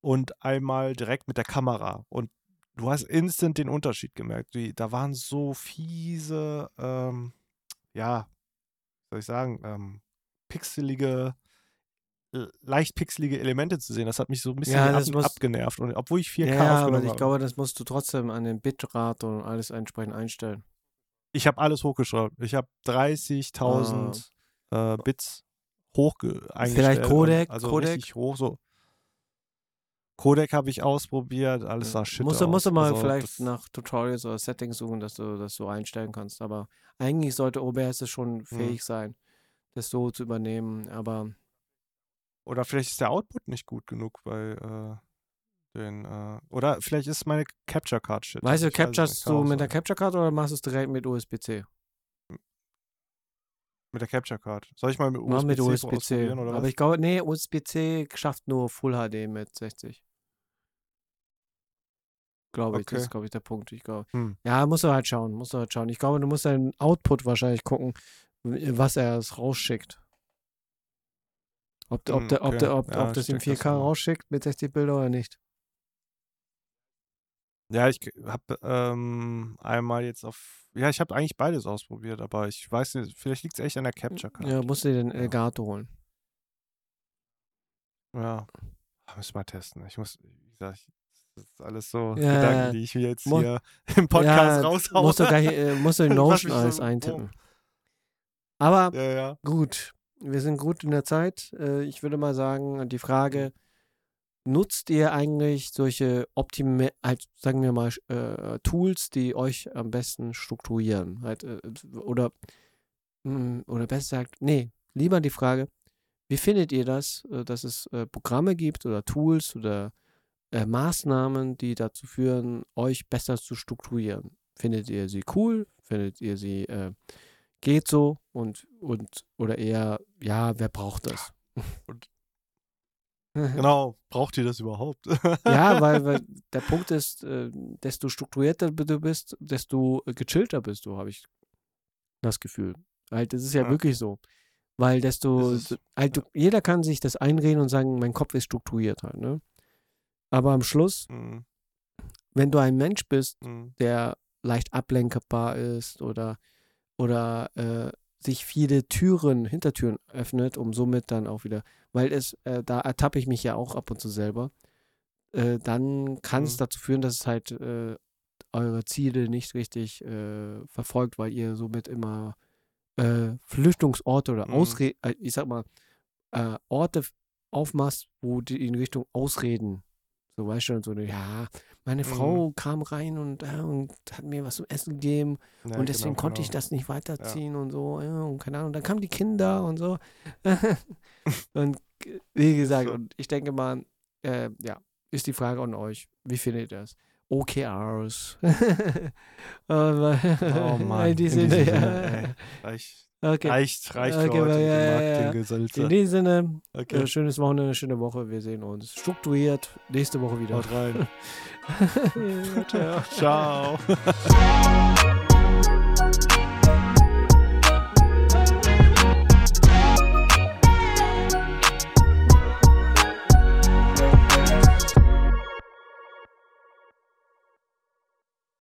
und einmal direkt mit der Kamera. Und du hast instant den Unterschied gemerkt. Die, da waren so fiese, ähm, ja, soll ich sagen, ähm, pixelige, leicht pixelige Elemente zu sehen. Das hat mich so ein bisschen Ja, ab, muss- abgenervt. Und obwohl ich 4K Ja, aber aufgenommen ich habe. glaube, das musst du trotzdem an den Bitrate und alles entsprechend einstellen. Ich habe alles hochgeschraubt. Ich habe 30.000 äh, Bits eingestellt. und- Codec, Also Codec? richtig hoch so. Codec habe ich ausprobiert, alles sah shit musst, aus. musst du mal also vielleicht nach Tutorials oder Settings suchen, dass du das so einstellen kannst. Aber eigentlich sollte OBS es Mhm. schon fähig sein, das so zu übernehmen. Aber Oder vielleicht ist der Output nicht gut genug bei äh, den. Äh, oder vielleicht ist meine Capture Card shit. weißt du, capturest du mit der. Capture Card oder machst du es direkt mit USB-C? Mit der Capture Card. Soll ich mal mit USB-C mit USB-C. ausprobieren oder Aber was? ich glaube, nee, USB-C schafft nur Full HD mit 60. Glaube ich, das Okay. ist, glaube ich, der Punkt. Ich glaube. Hm. Ja, musst du halt schauen, musst du halt schauen. Ich glaube, du musst deinen Output wahrscheinlich gucken, was er es rausschickt. Ob, der- ob, Hm, ob, okay. der, ob, Ja, ob das in check das 4K mal. rausschickt mit 60 Bilder oder nicht. Ja, ich habe ähm, einmal jetzt auf. Ja, ich habe eigentlich beides ausprobiert, aber ich weiß nicht, vielleicht liegt es echt an der Capture Card. Ja, musst du dir den Ja. Elgato holen. Ja. Ah, Müssen wir mal testen. Ich muss, wie gesagt, das ist alles so Ja, Gedanken, ja. die ich mir jetzt hier im Podcast ja, raushaue. Musst du, gleich, äh, musst du Notion so- alles oh. eintippen. Aber Ja, ja. Gut, wir sind gut in der Zeit. Äh, Ich würde mal sagen, die Frage, nutzt ihr eigentlich solche Optime, halt, sagen wir mal, äh, Tools, die euch am besten strukturieren? Halt, äh, oder, mm, oder besser gesagt, nee, lieber die Frage, wie findet ihr das, äh, dass es äh, Programme gibt oder Tools oder äh, Maßnahmen, die dazu führen, euch besser zu strukturieren? Findet ihr sie cool? Findet ihr sie äh, geht so und, und oder eher, ja, wer braucht das? Und- Genau, braucht ihr das überhaupt? Ja, weil, weil der Punkt ist, äh, desto strukturierter du bist, desto äh, gechillter bist du, habe ich das Gefühl. Halt, das ist ja, Ja. wirklich so. Weil desto, ist- halt, du, jeder kann sich das einreden und sagen, mein Kopf ist strukturiert halt, ne? Aber am Schluss, Mhm, wenn du ein Mensch bist, mhm, der leicht ablenkbar ist oder, oder äh, sich viele Türen, Hintertüren öffnet, um somit dann auch wieder, weil es, äh, da ertappe ich mich ja auch ab und zu selber, äh, dann kann es Mhm. dazu führen, dass es halt äh, eure Ziele nicht richtig äh, verfolgt, weil ihr somit immer äh, Flüchtlungsorte oder Mhm. Ausreden, äh, ich sag mal, Orte aufmachst, wo die in Richtung Ausreden, so weißt du, so, ja, meine Mhm. Frau kam rein und, äh, und hat mir was zum Essen gegeben ja, und deswegen genau, konnte ich genau. das nicht weiterziehen und so, ja, und keine Ahnung, dann kamen die Kinder und so. und wie gesagt, So. und ich denke mal, äh, ja, ist die Frage an euch, wie findet ihr das? OKRs. Oh Mann, in diesem Sinne, ja. ey. Reicht, Okay. reicht, reicht Okay, für heute ja, ja, dem ja. In diesem Sinne, Okay, äh, schönes Wochenende, schöne Woche. Wir sehen uns strukturiert nächste Woche wieder. haut rein. ciao. Ciao.